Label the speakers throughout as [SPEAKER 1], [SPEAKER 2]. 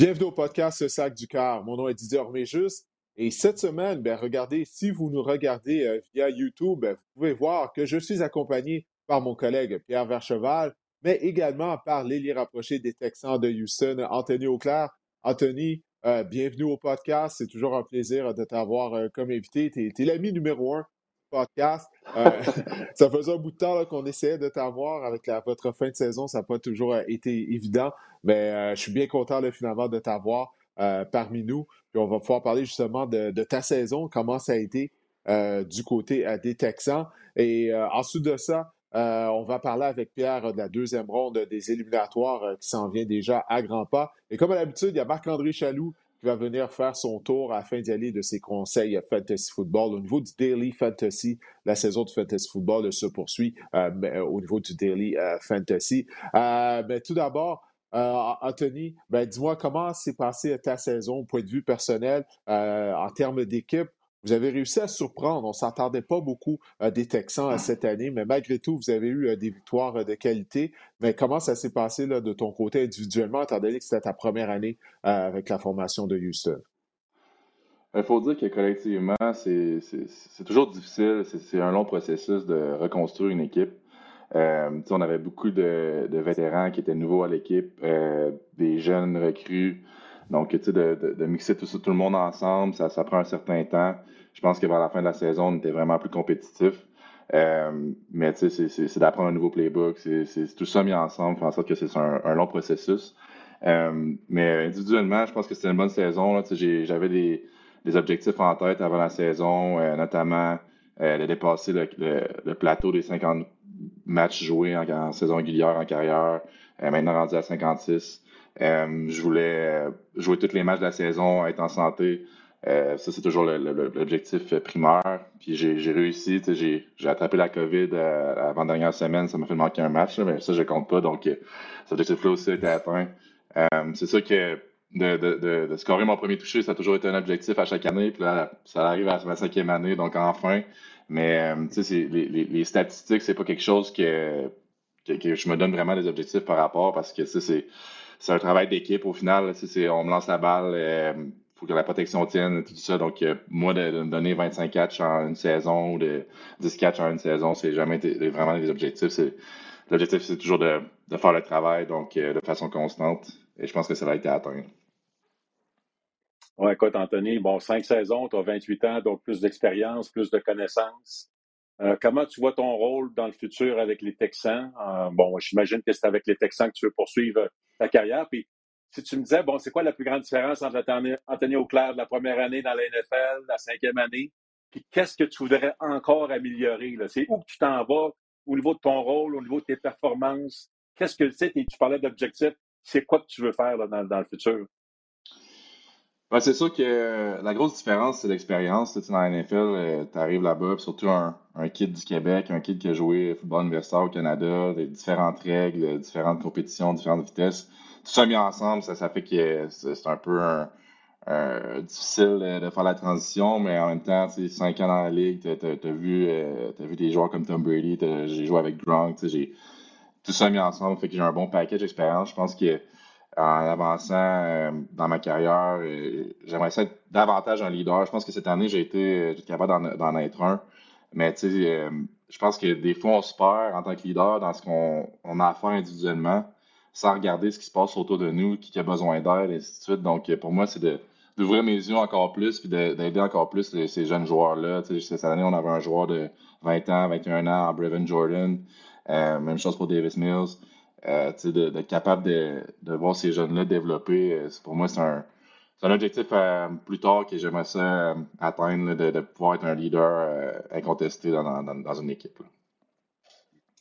[SPEAKER 1] Bienvenue au podcast Sac du Cœur. Mon nom est Didier Orméjus. Et cette semaine, ben, regardez, si vous nous regardez euh, via YouTube, ben, vous pouvez voir que je suis accompagné par mon collègue Pierre Vercheval, mais également par l'élite rapproché des Texans de Houston, Anthony Auclair. Anthony, euh, bienvenue au podcast. C'est toujours un plaisir de t'avoir euh, comme invité. Tu es, l'ami numéro un podcast. ça faisait un bout de temps qu'on essayait de t'avoir avec votre fin de saison. Ça n'a pas toujours été évident, mais je suis bien content finalement de t'avoir. Euh, parmi nous. Puis on va pouvoir parler justement de, ta saison, comment ça a été euh, du côté euh, des Texans. Et ensuite de ça, on va parler avec Pierre de la deuxième ronde des éliminatoires qui s'en vient déjà à grands pas. Et comme à l'habitude, il y a Marc-André Chaloux qui va venir faire son tour afin d'y aller de ses conseils Fantasy Football. Au niveau du Daily Fantasy, la saison de Fantasy Football se poursuit au niveau du Daily Fantasy. mais tout d'abord, euh, Anthony, ben, dis-moi comment s'est passée ta saison au point de vue personnel euh, en termes d'équipe? Vous avez réussi à surprendre. On ne s'attendait pas beaucoup euh, des Texans cette année, mais malgré tout, vous avez eu des victoires de qualité. Mais comment ça s'est passé là, de ton côté individuellement, étant donné que c'était ta première année avec la formation de Houston?
[SPEAKER 2] Il faut dire que collectivement, c'est toujours difficile. C'est un long processus de reconstruire une équipe. Euh, on avait beaucoup de, vétérans qui étaient nouveaux à l'équipe, euh, des jeunes recrues. Donc, de, de, mixer tout, tout le monde ensemble, ça, ça prend un certain temps. Je pense que vers la fin de la saison, on était vraiment plus compétitif. Euh, mais c'est d'apprendre un nouveau playbook. C'est tout ça mis ensemble, faire en sorte que c'est un, long processus. Mais individuellement, je pense que c'était une bonne saison. J'avais des, objectifs en tête avant la saison, notamment de dépasser le, le, plateau des 50 matchs joués en, saison régulière en carrière, euh, maintenant rendu à 56. Euh, je voulais euh, jouer tous les matchs de la saison, être en santé. ça, c'est toujours l'objectif primaire. Puis j'ai réussi. J'ai attrapé la COVID avant dernière semaine. Ça m'a fait manquer un match, mais ça, je compte pas. Donc, cet objectif-là aussi a été atteint. c'est sûr que de, scorer mon premier touché, ça a toujours été un objectif à chaque année. Puis là, ça arrive à ma cinquième année, donc enfin. Mais euh, les, les, les, statistiques, c'est pas quelque chose que, que, je me donne vraiment des objectifs par rapport parce que c'est un travail d'équipe au final. On me lance la balle, il euh, faut que la protection tienne, tout ça. Donc, euh, moi, de, me donner 25 catchs en une saison ou de 10 catchs en une saison, c'est jamais vraiment des objectifs. L'objectif, c'est toujours de, de, faire le travail, donc de façon constante. Et je pense que ça va être atteint.
[SPEAKER 3] Oui, écoute, Anthony, bon, cinq saisons, tu as 28 ans, donc plus d'expérience, plus de connaissances. Euh, comment tu vois ton rôle dans le futur avec les Texans? Euh, bon, j'imagine que c'est avec les Texans que tu veux poursuivre ta carrière. Puis, si tu me disais, bon, c'est quoi la plus grande différence entre Anthony Auclair de la première année dans la NFL, la cinquième année, puis qu'est-ce que tu voudrais encore améliorer? C'est où que tu t'en vas au niveau de ton rôle, au niveau de tes performances? Qu'est-ce que tu sais, tu parlais d'objectifs, c'est quoi que tu veux faire dans le futur?
[SPEAKER 2] C'est sûr que la grosse différence, c'est l'expérience. Dans la NFL, tu arrives là-bas, surtout un, un kid du Québec, un kid qui a joué football universitaire au Canada, des différentes règles, différentes compétitions, différentes vitesses. Tout ça mis ensemble, ça, ça fait que c'est un peu difficile de faire la transition, mais en même temps, tu cinq ans dans la ligue, tu as, vu, euh, vu des joueurs comme Tom Brady, j'ai joué avec Gronk, j'ai tout ça mis ensemble, fait que j'ai un bon package d'expérience. Je pense que en avançant euh, dans ma carrière. Euh, j'aimerais être davantage un leader. Je pense que cette année, j'ai été, capable d'en être un. Mais tu sais, euh, je pense que des fois, on se perd en tant que leader dans ce qu'on a à faire individuellement, sans regarder ce qui se passe autour de nous, qui a besoin d'aide, et ainsi de suite. Donc, pour moi, c'est d'ouvrir mes yeux encore plus, puis d'aider encore plus ces jeunes joueurs-là. Cette année, on avait un joueur de 20 ans, 21 ans, Brevin Jordan. même chose pour Davis Mills. Euh, d'être capable de, de, voir ces jeunes-là développer, euh, pour moi, c'est un, un, objectif euh, plus tard que j'aimerais ça atteindre, de, de, pouvoir être un leader incontesté dans, dans, dans, une équipe.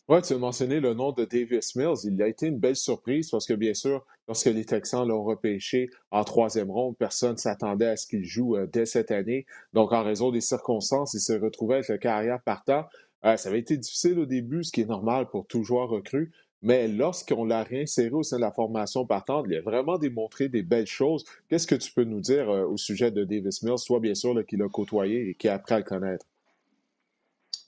[SPEAKER 1] Oui, tu as mentionné le nom de Davis Mills. Il a été une belle surprise parce que, bien sûr, lorsque les Texans l'ont repêché en troisième ronde, personne ne s'attendait à ce qu'il joue dès cette année. Donc, en raison des circonstances, il se retrouvait avec le carrière partant. ça avait été difficile au début, ce qui est normal pour tout joueur recru. Mais lorsqu'on l'a réinséré au sein de la formation partante, il a vraiment démontré des belles choses. Qu'est-ce que tu peux nous dire euh, au sujet de Davis Mills, toi bien sûr qui l'a côtoyé et qui a appris à le connaître?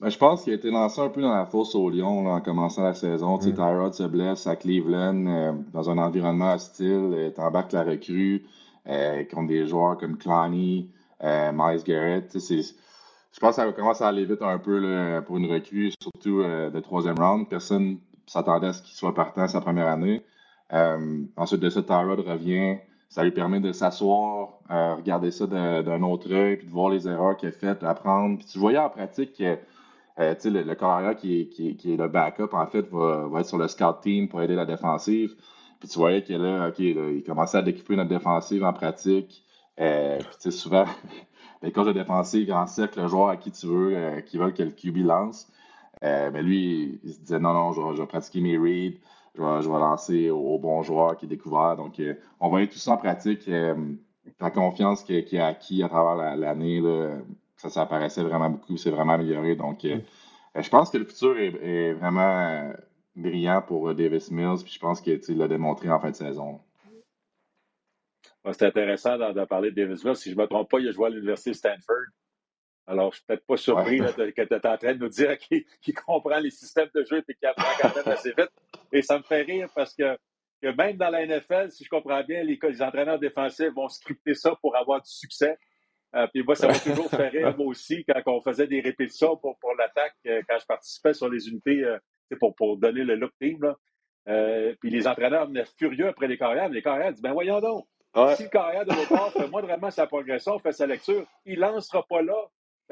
[SPEAKER 2] Ben, je pense qu'il a été lancé un peu dans la fosse au lion en commençant la saison. Mm. Tyrod se blesse à Cleveland euh, dans un environnement hostile. T'embarques la recrue euh, contre des joueurs comme Clowney, euh, Miles Garrett. Je pense que ça commence à aller vite un peu là, pour une recrue, surtout de troisième round. Personne s'attendait à ce qu'il soit partant sa première année. ensuite de ça, Tyrod revient. Ça lui permet de s'asseoir, regarder ça d'un autre œil, puis de voir les erreurs qu'il a faites, d'apprendre. Puis tu voyais en pratique que euh, le, le carrière qui est, le backup, en fait, va, être sur le scout team pour aider la défensive. Puis tu voyais qu'il là, OK, il commençait à découper notre défensive en pratique. Euh, souvent, les coachs de défensive en cercle le joueur à qui tu veux, euh, qui veulent que le QB lance. Euh, mais lui, il se disait non, non, je vais, je vais pratiquer mes reads, je vais, je vais lancer au, bon joueur qui est découvert. Donc, euh, on voyait tout ça en pratique. la confiance qu'il a acquis à travers l'année, ça, ça apparaissait vraiment beaucoup, c'est vraiment amélioré. Donc, euh, mm. je pense que le futur est, vraiment euh, brillant pour euh, Davis Mills, puis je pense qu'il l'a démontré en fin de saison.
[SPEAKER 3] C'est intéressant de, parler de Davis Mills. Si je ne me trompe pas, il a joué à l'Université Stanford. Alors, je ne suis peut-être pas surpris que tu es en train de nous dire qu'il comprend les systèmes de jeu et qu'il apprend quand même assez vite. Et ça me fait rire parce que, même dans la NFL, si je comprends bien, les, les entraîneurs défensifs vont scripter ça pour avoir du succès. Euh, puis moi, ça m'a toujours fait rire, moi aussi, quand on faisait des répétitions pour, pour l'attaque, euh, quand je participais sur les unités euh, pour, pour donner le look team. Là. puis les entraîneurs venaient furieux après les carrières. Les carrières disent Ben voyons donc, si le carrière de l'autre part fait moindrement sa progression, fait sa lecture, il ne lancera pas là.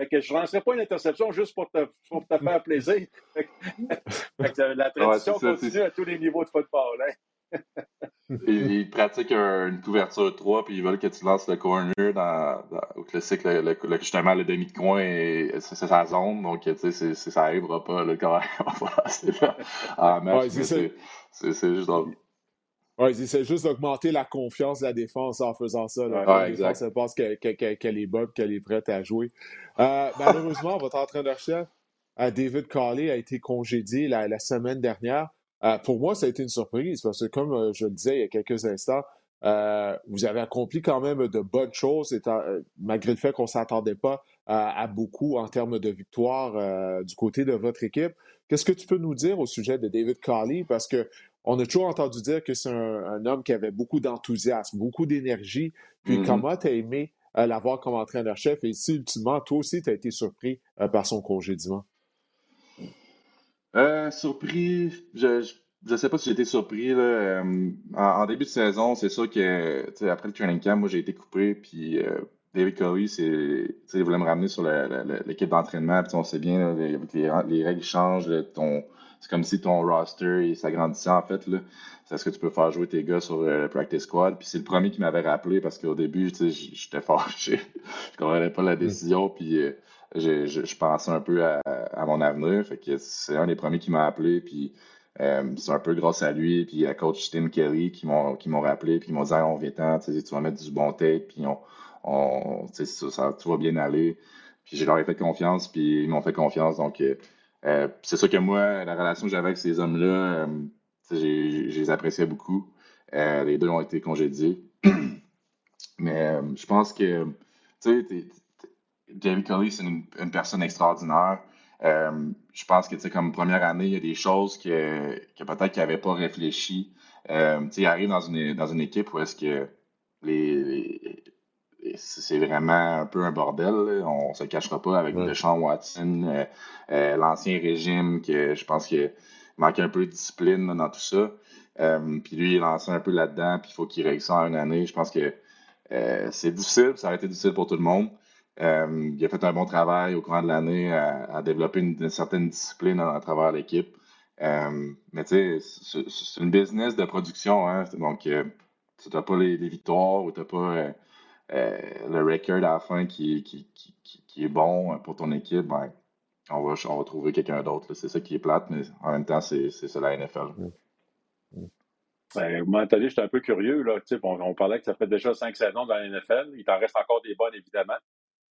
[SPEAKER 3] Fait que je ne lancerai pas une interception juste pour te, pour te faire plaisir. fait que, la tradition continue à tous les niveaux de football. Hein?
[SPEAKER 2] ils, pratiquent une couverture 3 puis ils veulent que tu lances le corner dans, au classique, le, justement le demi de coin, c'est sa zone. Donc, tu sais, ça n'arrivera pas. Le corps c'est là en match. c'est juste
[SPEAKER 1] Ouais, ils essaient juste d'augmenter la confiance de la défense en faisant ça. Là.
[SPEAKER 2] Ouais, la
[SPEAKER 1] défense pense qu'elle est bonne, qu'elle est prête à jouer. Euh, malheureusement, votre entraîneur-chef, euh, David Carley, a été congédié la semaine dernière. Euh, pour moi, ça a été une surprise parce que, comme je le disais il y a quelques instants, euh, vous avez accompli quand même de bonnes choses, malgré le fait qu'on ne s'attendait pas à, beaucoup en termes de victoire du côté de votre équipe. Qu'est-ce que tu peux nous dire au sujet de David Carley? Parce que on a toujours entendu dire que c'est un, homme qui avait beaucoup d'enthousiasme, beaucoup d'énergie. Puis mm-hmm. comment tu as aimé l'avoir comme entraîneur-chef? Et si, ultimement, toi aussi, tu as été surpris par son congédiement?
[SPEAKER 2] Euh, surpris, je, je, sais pas si j'ai été surpris. Là. Euh, en, début de saison, c'est sûr que après le training camp, moi j'ai été coupé, puis euh, David Curry, c'est, il voulait me ramener sur l'équipe d'entraînement, puis on sait bien, les, les, règles changent, ton, c'est comme si ton roster s'agrandissait en fait. Là. C'est ce que tu peux faire jouer tes gars sur le practice squad. Puis c'est le premier qui m'avait rappelé parce qu'au début, j'étais fâché. je comprenais pas la mm. décision. Puis je, je, pensais un peu à, à, mon avenir. Fait que c'est un des premiers qui m'a appelé. Puis euh, c'est un peu grâce à lui puis à coach Tim Kelly qui m'ont rappelé puis ils m'ont dit on vient tu vas mettre du bon tête puis on, on ça, ça tout va bien aller puis je leur ai fait confiance puis ils m'ont fait confiance donc euh, euh c'est sûr que moi la relation que j'avais avec ces hommes là euh, je les appréciais beaucoup euh, les deux ont été congédiés mais je pense que tu sais David Kelly, c'est une, personne extraordinaire. Je pense que, comme première année, il y a des choses que, que peut-être qu'il n'avait pas réfléchi. Euh, il arrive dans une, dans une équipe où est-ce que les, c'est vraiment un peu un bordel. On se cachera pas avec le Sean Watson, euh, euh, l'ancien régime, que je pense qu'il manquait un peu de discipline dans tout ça. puis lui, il est lancé un peu là-dedans, puis il faut qu'il règle ça en une année. Je pense que c'est difficile, ça a été difficile pour tout le monde. Euh, il a fait un bon travail au cours de l'année à, développer une, certaine discipline à, travers l'équipe. Euh, mais tu sais, c'est une business de production, hein, donc euh, tu n'as pas les, victoires ou tu n'as pas le record à la fin qui, qui, est bon pour ton équipe, ben, on, va, on va trouver quelqu'un d'autre. C'est ça qui est plate, mais en même temps, c'est ça la NFL.
[SPEAKER 3] Ben, moment donné, j'étais un peu curieux. Là. On, on parlait que ça fait déjà cinq saisons dans la NFL. Il t'en reste encore des bonnes, évidemment.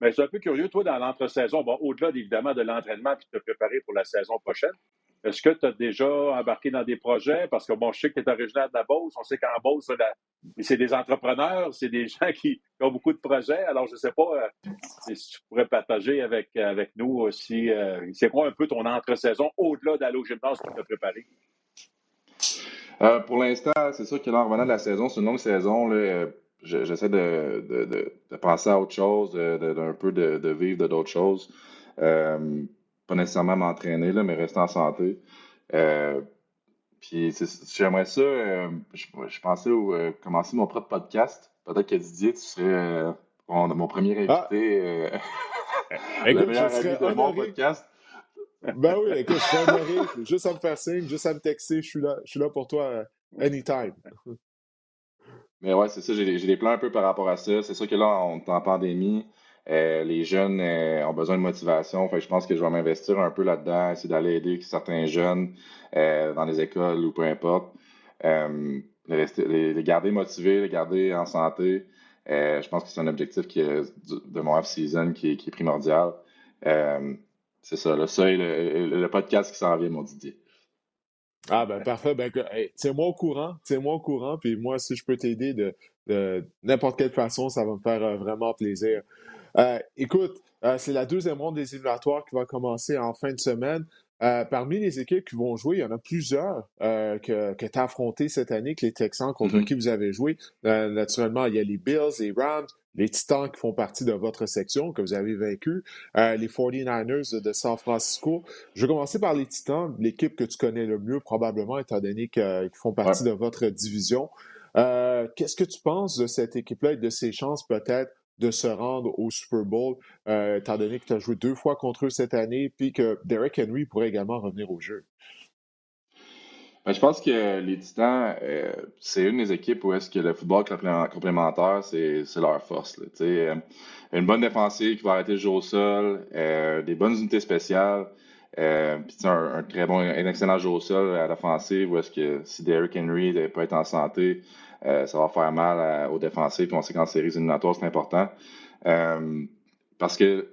[SPEAKER 3] Mais je suis un peu curieux, toi, dans l'entre-saison, bon, au-delà évidemment de l'entraînement puis de te préparer pour la saison prochaine, Est-ce que tu as déjà embarqué dans des projets? Parce que bon, je sais que tu es originaire de la Beauce. On sait qu'en Beauce, c'est des entrepreneurs, c'est des gens qui, ont beaucoup de projets. Alors, je ne sais pas euh, si tu pourrais partager avec, avec nous aussi. Euh, c'est quoi un peu ton entre-saison au-delà d'aller au gymnase pour te préparer?
[SPEAKER 2] Euh, pour l'instant, c'est sûr que là, en revenant de la saison, c'est une longue saison. j'essaie de, de, penser à autre chose, d'un peu de, vivre de d'autres choses pas nécessairement m'entraîner, là, mais rester en santé. Euh, puis j'aimerais ça, euh, je, pensais euh, commencer mon propre podcast. Peut-être que Didier, tu serais mon, premier ah! invité. Ah. le meilleur ami de mon podcast.
[SPEAKER 1] Ben oui, écoute, je serais honoré. Juste à me faire signe, juste à me texter, je suis là, je suis là pour toi anytime.
[SPEAKER 2] Mais ouais, c'est ça, j'ai des plans un peu par rapport à ça. C'est sûr que là, on est en pandémie. Euh, les jeunes euh, ont besoin de motivation. Je pense que je vais m'investir un peu là-dedans, essayer d'aller aider certains jeunes euh, dans les écoles ou peu importe. Les, garder motivés, les garder en santé. je pense que c'est un objectif qui de mon off-season qui, est primordial. c'est ça, et le, podcast qui s'en vient, mon Didier.
[SPEAKER 1] Ah ben parfait, ben tiens-moi au courant, tiens-moi au courant, puis moi si je peux t'aider de, de n'importe quelle façon, ça va me faire vraiment plaisir. Euh, écoute, euh, c'est la deuxième ronde des éliminatoires qui va commencer en fin de semaine. Euh, parmi les équipes qui vont jouer, il y en a plusieurs que, que tu as affronté cette année, que les Texans contre mm-hmm. qui vous avez joué. naturellement, il y a les Bills, les Rams, les Titans qui font partie de votre section, que vous avez vaincu, les 49ers de San Francisco. Je vais commencer par les Titans, l'équipe que tu connais le mieux probablement, étant donné qu'ils font partie de votre division. Qu'est-ce que tu penses de cette équipe-là et de ses chances peut-être de se rendre au Super Bowl, euh, étant donné que tu as joué deux fois contre eux cette année, puis que Derek Henry pourrait également revenir au jeu?
[SPEAKER 2] Ben, je pense que les Titans, euh, c'est une des équipes où est-ce que le football complémentaire, c'est leur force. Euh, une bonne défensive qui va arrêter le jeu au sol, des bonnes unités spéciales, un, très bon, un excellent jeu au sol à l'offensive où est-ce que si Derrick Henry peut être en santé, euh, ça va faire mal aux défensifs. Puis on sait qu'en séries éliminatoires, c'est important. Euh, parce que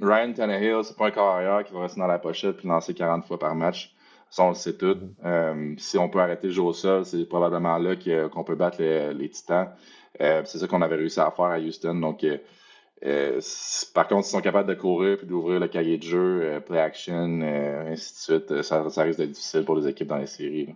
[SPEAKER 2] Ryan Tannehill, c'est pas un carrière qui va rester dans la pochette puis lancer 40 fois par match. Ça, on le sait tout. Mm-hmm. Euh, si on peut arrêter le jeu au sol, c'est probablement là qu'on peut battre les, Titans. c'est ça qu'on avait réussi à faire à Houston. Donc, par contre, s'ils sont capables de courir puis d'ouvrir le cahier de jeu, play action, ainsi de suite, ça, ça risque d'être difficile pour les équipes dans les séries.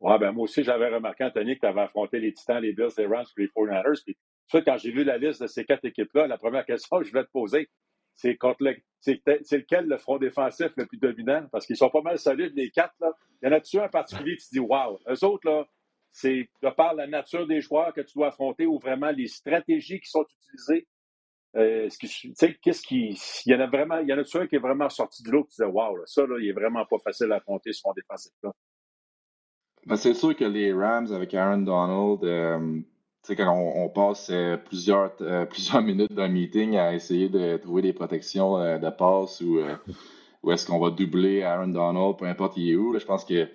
[SPEAKER 3] Ouais, ben moi aussi, j'avais remarqué, Anthony, que tu avais affronté les Titans, les Bills, les Rams les 49ers. Puis, ça, quand j'ai vu la liste de ces quatre équipes-là, la première question que je vais te poser, c'est contre le, c'est, lequel le front défensif le plus dominant? Parce qu'ils sont pas mal solides, les quatre. Il y en a-tu un en particulier qui dit Wow? Eux autres, là, c'est de par la nature des joueurs que tu dois affronter ou vraiment les stratégies qui sont utilisées. Euh, qu'est-ce qui. Il y en a vraiment. Y en a-tu un qui est vraiment sorti de l'eau qui disait Wow, là, ça, là, il est vraiment pas facile à affronter ce front défensif-là?
[SPEAKER 2] Ben, c'est sûr que les Rams avec Aaron Donald, euh, quand on, passe euh, plusieurs, euh, plusieurs minutes d'un meeting à essayer de trouver des protections de passe ou, ou est-ce qu'on va doubler Aaron Donald, peu importe il est où, je pense que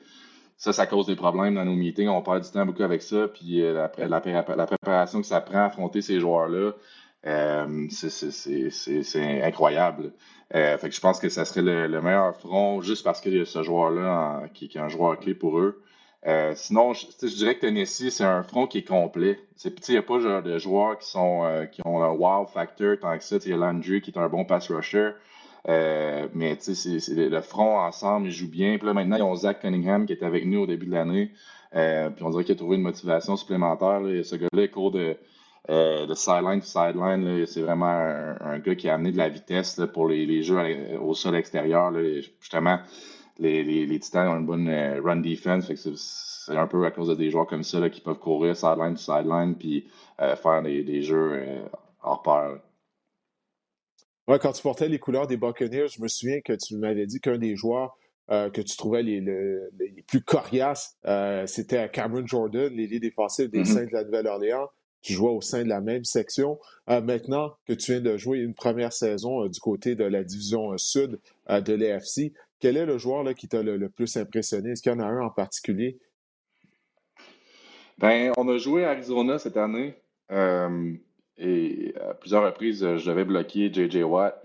[SPEAKER 2] ça, ça cause des problèmes dans nos meetings. On perd du temps beaucoup avec ça. Puis la, la, préparation que ça prend à affronter ces joueurs-là, c'est incroyable. fait que je pense que ça serait le, meilleur front juste parce qu'il y a ce joueur-là qui, qui, est un joueur clé pour eux. Euh, sinon, je, je, dirais que Tennessee, c'est un front qui est complet. Il n'y a pas genre de joueurs qui sont euh, qui ont un wow factor tant que ça. Il y a Landry qui est un bon pass rusher. Euh, mais c'est, le front ensemble, ils jouent bien. Puis là, maintenant, ils ont Zach Cunningham qui est avec nous au début de l'année. puis on dirait qu'il a trouvé une motivation supplémentaire. Là. Ce gars-là, court de, de sideline sideline. C'est vraiment un, gars qui a amené de la vitesse pour les, les jeux au sol extérieur. Là. Justement, les, les, Titans ont une bonne euh, run defense. c'est un peu à cause de des joueurs comme ça qui peuvent courir sideline to sideline puis euh, faire des, jeux euh, hors pair.
[SPEAKER 1] Ouais, quand tu portais les couleurs des Buccaneers, je me souviens que tu m'avais dit qu'un des joueurs que tu trouvais les, les, plus coriaces, c'était Cameron Jordan, l'élite défensif des mm-hmm. Saints de la Nouvelle-Orléans, qui jouait au sein de la même section. maintenant que tu viens de jouer une première saison du côté de la division sud de l'AFC, quel est le joueur qui t'a le, plus impressionné? Est-ce qu'il y en a un en particulier?
[SPEAKER 2] Ben, on a joué à Arizona cette année. Euh, et à plusieurs reprises, je devais bloquer J.J. Watt.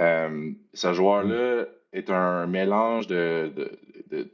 [SPEAKER 2] Euh, ce joueur-là, est un mélange de.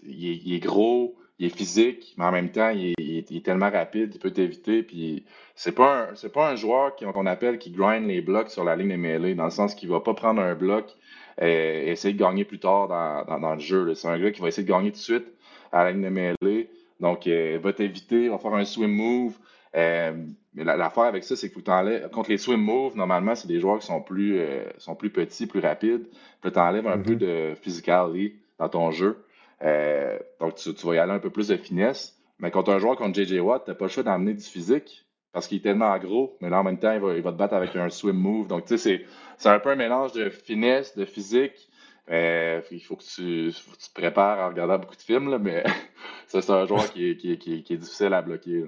[SPEAKER 2] il, est, gros, il est physique, mais en même temps, il est, tellement rapide, il peut t'éviter. Puis c'est pas un, pas un joueur qu'on appelle qui grind les blocs sur la ligne de mêlée, dans le sens qu'il va pas prendre un bloc et essayer de gagner plus tard dans, le jeu. C'est un gars qui va essayer de gagner tout de suite à la ligne de mêlée. Donc, euh, il va t'éviter, il va faire un swim move. Euh, mais l'affaire avec ça, c'est que tu contre les swim moves, normalement, c'est des joueurs qui sont plus, euh, sont plus petits, plus rapides. Puis tu enlèves un mm-hmm. peu de physicality dans ton jeu. donc, tu, vas y aller un peu plus de finesse. Mais tu un joueur comme JJ Watt, tu n'as pas le choix d'emmener du physique parce qu'il est tellement gros, mais là, en même temps, il va, il va te battre avec un swim move. Donc, tu sais, c'est un peu un mélange de finesse, de physique. Euh, il faut que, tu, te prépares en regardant beaucoup de films, là, mais c'est un joueur qui est, qui, est, difficile à bloquer.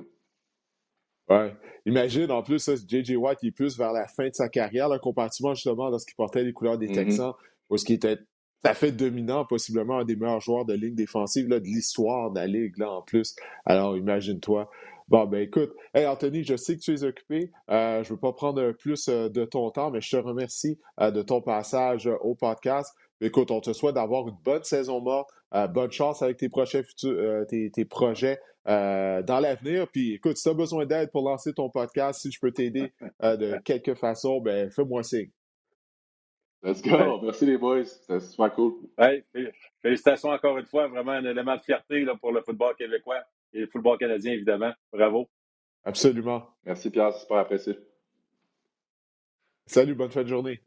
[SPEAKER 1] Ouais. Imagine, en plus, J.J. Watt, il est plus vers la fin de sa carrière, là, comparativement justement lorsqu'il portait les couleurs des mm-hmm. Texans, où ce qui était tout à fait dominant, possiblement un des meilleurs joueurs de ligne défensive là, de l'histoire de la Ligue, là, en plus. Alors, imagine-toi. Bon, ben écoute, hey Anthony, je sais que tu es occupé. Euh, je ne veux pas prendre plus euh, de ton temps, mais je te remercie euh, de ton passage au podcast. Écoute, on te souhaite d'avoir une bonne saison morte. bonne chance avec tes, prochains futurs, tes, projets dans l'avenir. Puis écoute, si tu as besoin d'aide pour lancer ton podcast, si je peux t'aider de quelque façon, ben fais-moi signe.
[SPEAKER 2] Let's go. Merci les boys. C'était super cool.
[SPEAKER 3] Hey, félicitations encore une fois. Vraiment un élément de fierté là, pour le football québécois et le football canadien, évidemment. Bravo.
[SPEAKER 1] Absolument.
[SPEAKER 2] Merci, Pierre. C'est super apprécié.
[SPEAKER 1] Salut, bonne fin de journée.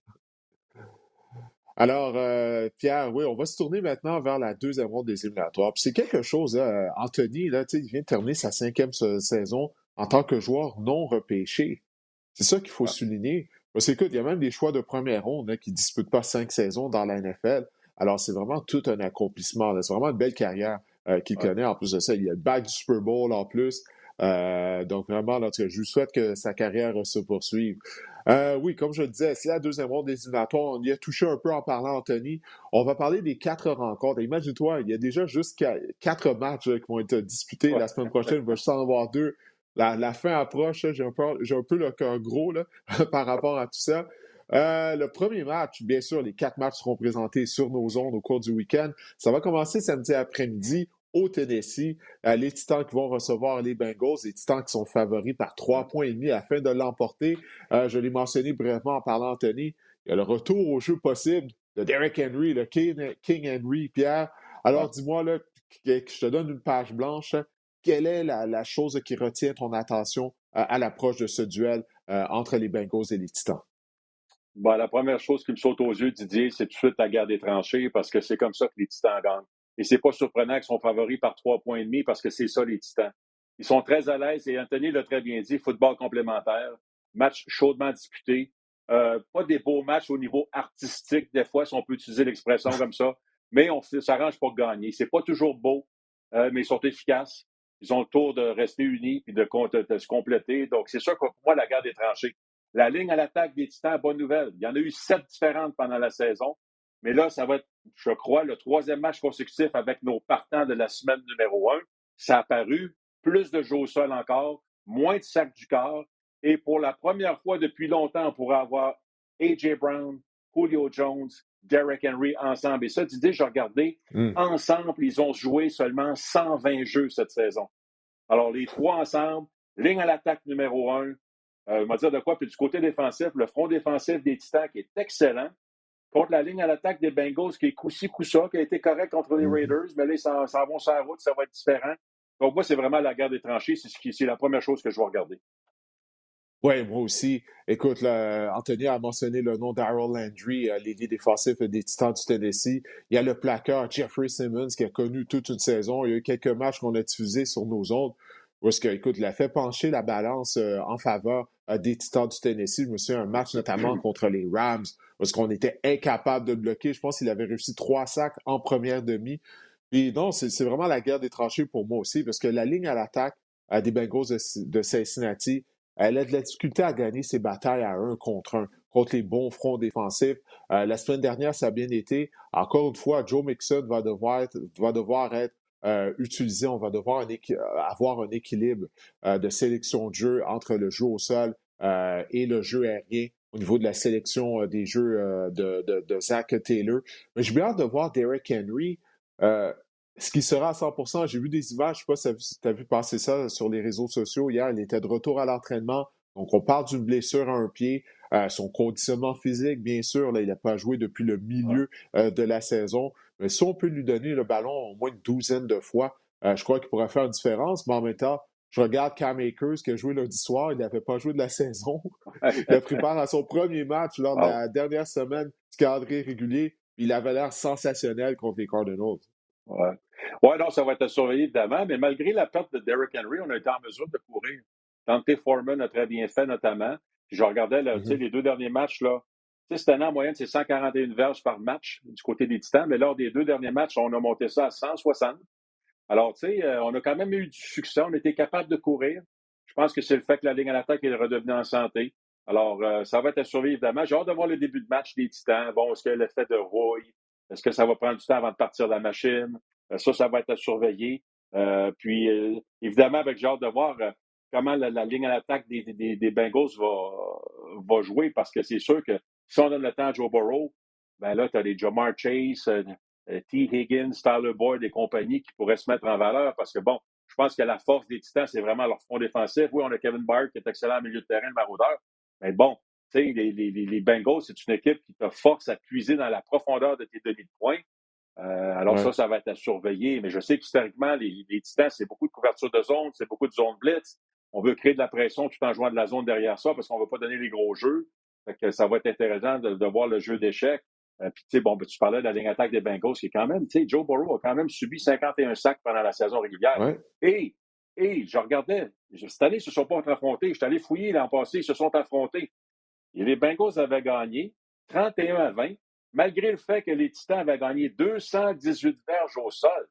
[SPEAKER 1] Alors, euh, Pierre, oui, on va se tourner maintenant vers la deuxième ronde des éliminatoires. Puis c'est quelque chose, hein, Anthony, là, il vient de terminer sa cinquième saison en tant que joueur non repêché. C'est ça qu'il faut souligner. Parce qu'écoute, il y a même des choix de première ronde hein, qui ne disputent pas cinq saisons dans la NFL. Alors, c'est vraiment tout un accomplissement. C'est vraiment une belle carrière. Euh, qu'il connaît. En plus de ça, il a le bac du Super Bowl en plus. Euh, donc vraiment, je lui souhaite que sa carrière se poursuive. Euh, oui, comme je le disais, c'est la deuxième ronde des éliminatoires. On y a touché un peu en parlant, Anthony. On va parler des quatre rencontres. Imagine-toi, il y a déjà juste quatre matchs qui vont être disputés la semaine prochaine. Il va juste en avoir deux. La, fin approche. J'ai un peu, un peu le cœur gros là, par rapport à tout ça. Euh, le premier match, bien sûr, les quatre matchs seront présentés sur nos zones au cours du week-end. Ça va commencer samedi après-midi au Tennessee. Euh, les Titans qui vont recevoir les Bengals, les Titans qui sont favoris par trois points et demi afin de l'emporter. Euh, je l'ai mentionné brièvement en parlant Anthony. Il y a le retour au jeu possible de Derek Henry, le King, Henry, Pierre. Alors dis-moi, là, je te donne une page blanche. Quelle est la, chose qui retient ton attention à l'approche de ce duel entre les Bengals et les Titans?
[SPEAKER 3] Bon, la première chose qui me saute aux yeux, Didier, c'est tout de suite la guerre des tranchées parce que c'est comme ça que les Titans gagnent. Et c'est pas surprenant qu'ils sont favoris par trois points et demi parce que c'est ça les Titans. Ils sont très à l'aise et Anthony l'a très bien dit, football complémentaire, match chaudement disputé. Euh, pas des beaux matchs au niveau artistique, des fois, si on peut utiliser l'expression comme ça, mais on s'arrange pour gagner. C'est pas toujours beau, euh, mais ils sont efficaces. Ils ont le tour de rester unis et de, de se compléter. Donc, c'est ça que pour moi, la guerre des tranchées. La ligne à l'attaque des Titans, bonne nouvelle. Il y en a eu sept différentes pendant la saison. Mais là, ça va être, je crois, le troisième match consécutif avec nos partants de la semaine numéro un. Ça a paru. Plus de jeux au sol encore, moins de sacs du corps. Et pour la première fois depuis longtemps, on pourra avoir A.J. Brown, Julio Jones, Derek Henry ensemble. Et ça, tu dis, j'ai regardé, hmm. ensemble, ils ont joué seulement 120 jeux cette saison. Alors, les trois ensemble, ligne à l'attaque numéro un, euh, on va dire de quoi? Puis du côté défensif, le front défensif des Titans qui est excellent. Contre la ligne à l'attaque des Bengals qui est coup-ci, coup-ça, qui a été correct contre les mm-hmm. Raiders, mais là, ils s'en vont sur la route, ça va être différent. Donc, moi, c'est vraiment la guerre des tranchées. C'est la première chose que je vais regarder.
[SPEAKER 1] Oui, moi aussi. Écoute, Anthony a mentionné le nom d'Harold Landry, euh, l'ailier défensif des Titans du Tennessee. Il y a le plaqueur Jeffrey Simmons qui a connu toute une saison. Il y a eu quelques matchs qu'on a diffusés sur nos ondes. Parce que, écoute, il a fait pencher la balance euh, en faveur euh, des Titans du Tennessee. Je me souviens un match notamment contre les Rams, parce qu'on était incapable de bloquer. Je pense qu'il avait réussi trois sacs en première demi. Puis non, c'est vraiment la guerre des tranchées pour moi aussi, parce que la ligne à l'attaque euh, des Bengals de, Cincinnati, elle a de la difficulté à gagner ses batailles à un contre un, contre les bons fronts défensifs. la semaine dernière, ça a bien été. Encore une fois, Joe Mixon va devoir va devoir être euh, utiliser, on va devoir euh, avoir un équilibre euh, de sélection de jeu entre le jeu au sol et le jeu aérien au niveau de la sélection des jeux de, de, Zach Taylor. Mais j'ai bien hâte de voir Derek Henry. ce qui sera à 100% j'ai vu des images, je ne sais pas si tu as vu passer ça sur les réseaux sociaux hier, il était de retour à l'entraînement. Donc, on parle d'une blessure à un pied. son conditionnement physique, bien sûr, là, il n'a pas joué depuis le milieu de la saison. Mais si on peut lui donner le ballon au moins une douzaine de fois, je crois qu'il pourrait faire une différence. Mais en même temps, je regarde Cam Akers qui a joué lundi soir. Il n'avait pas joué de la saison. il a pris part à son premier match lors de la dernière semaine du calendrier régulier. Il avait l'air sensationnel contre les Cardinals.
[SPEAKER 3] Ouais. ouais, non, ça va être surveillé évidemment, mais malgré la perte de Derrick Henry, on a été en mesure de courir. Dante Foreman a très bien fait notamment. Puis je regardais mm-hmm. les deux derniers matchs, là. Cette année, en moyenne, c'est 141 verges par match du côté des Titans, mais lors des deux derniers matchs, on a monté ça à 160. Alors, tu sais, euh, on a quand même eu du succès. On était capable de courir. Je pense que c'est le fait que la ligne à l'attaque est redevenue en santé. Alors, euh, ça va être à surveiller, évidemment. J'ai hâte de voir le début de match des Titans. Bon, est-ce que l'effet de rouille? Est-ce que ça va prendre du temps avant de partir de la machine? Euh, ça, ça va être à surveiller. puis, évidemment, avec j'ai hâte de voir comment la, ligne à l'attaque des, des, Bengals va, va jouer, parce que c'est sûr que si on donne le temps à Joe Burrow, ben là, tu as les Jamar Chase, euh, T. Higgins, Tyler Boyd et compagnie qui pourraient se mettre en valeur parce que, bon, je pense que la force des Titans, c'est vraiment leur front défensif. Oui, on a Kevin Byard qui est excellent au milieu de terrain, le maraudeur. Mais bon, tu sais, les, les, les, Bengals, c'est une équipe qui te force à puiser dans la profondeur de tes demi de points. Euh, alors ça, ça va être à surveiller. Mais je sais qu'historiquement, les, les Titans, c'est beaucoup de couverture de zone, c'est beaucoup de zone blitz. On veut créer de la pression tout en jouant de la zone derrière ça parce qu'on ne veut pas donner les gros jeux. Fait que ça va être intéressant de, de voir le jeu d'échecs. Euh, puis, tu sais, bon, ben, tu parlais de la ligne attaque des Bengals, qui est quand même, tu sais, Joe Burrow a quand même subi 51 sacs pendant la saison régulière. Et, et, je regardais, cette année, ils ne se sont pas affrontés. Je suis allé fouiller l'an passé, ils se sont affrontés. Et les Bengals avaient gagné 31 à 20, malgré le fait que les Titans avaient gagné 218 verges au sol.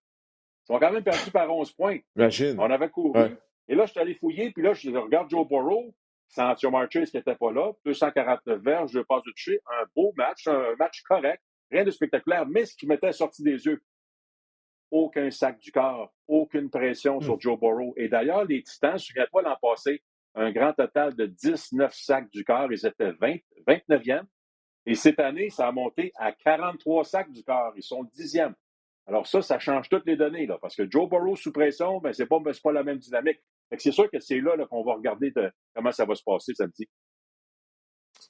[SPEAKER 3] Ils ont quand même perdu par 11 points.
[SPEAKER 1] Imagine.
[SPEAKER 3] On avait couru. Et là, je suis allé fouiller, puis là, je regarde Joe Burrow, Sancho Marchés qui n'était pas là, 249 verges, deux passes de toucher, un beau match, un match correct, rien de spectaculaire, mais ce qui m'était sorti des yeux, aucun sac du corps, aucune pression sur hmm. Joe Burrow. Et d'ailleurs, les Titans, souviens-toi l'an passé, un grand total de 19 sacs du corps, ils étaient 20, 29e. Et cette année, ça a monté à 43 sacs du corps, ils sont 10e. Alors ça, ça change toutes les données, là, parce que Joe Burrow sous pression, ben, c'est pas, ben, pas la même dynamique. C'est sûr que c'est là, qu'on va regarder comment ça va se passer samedi.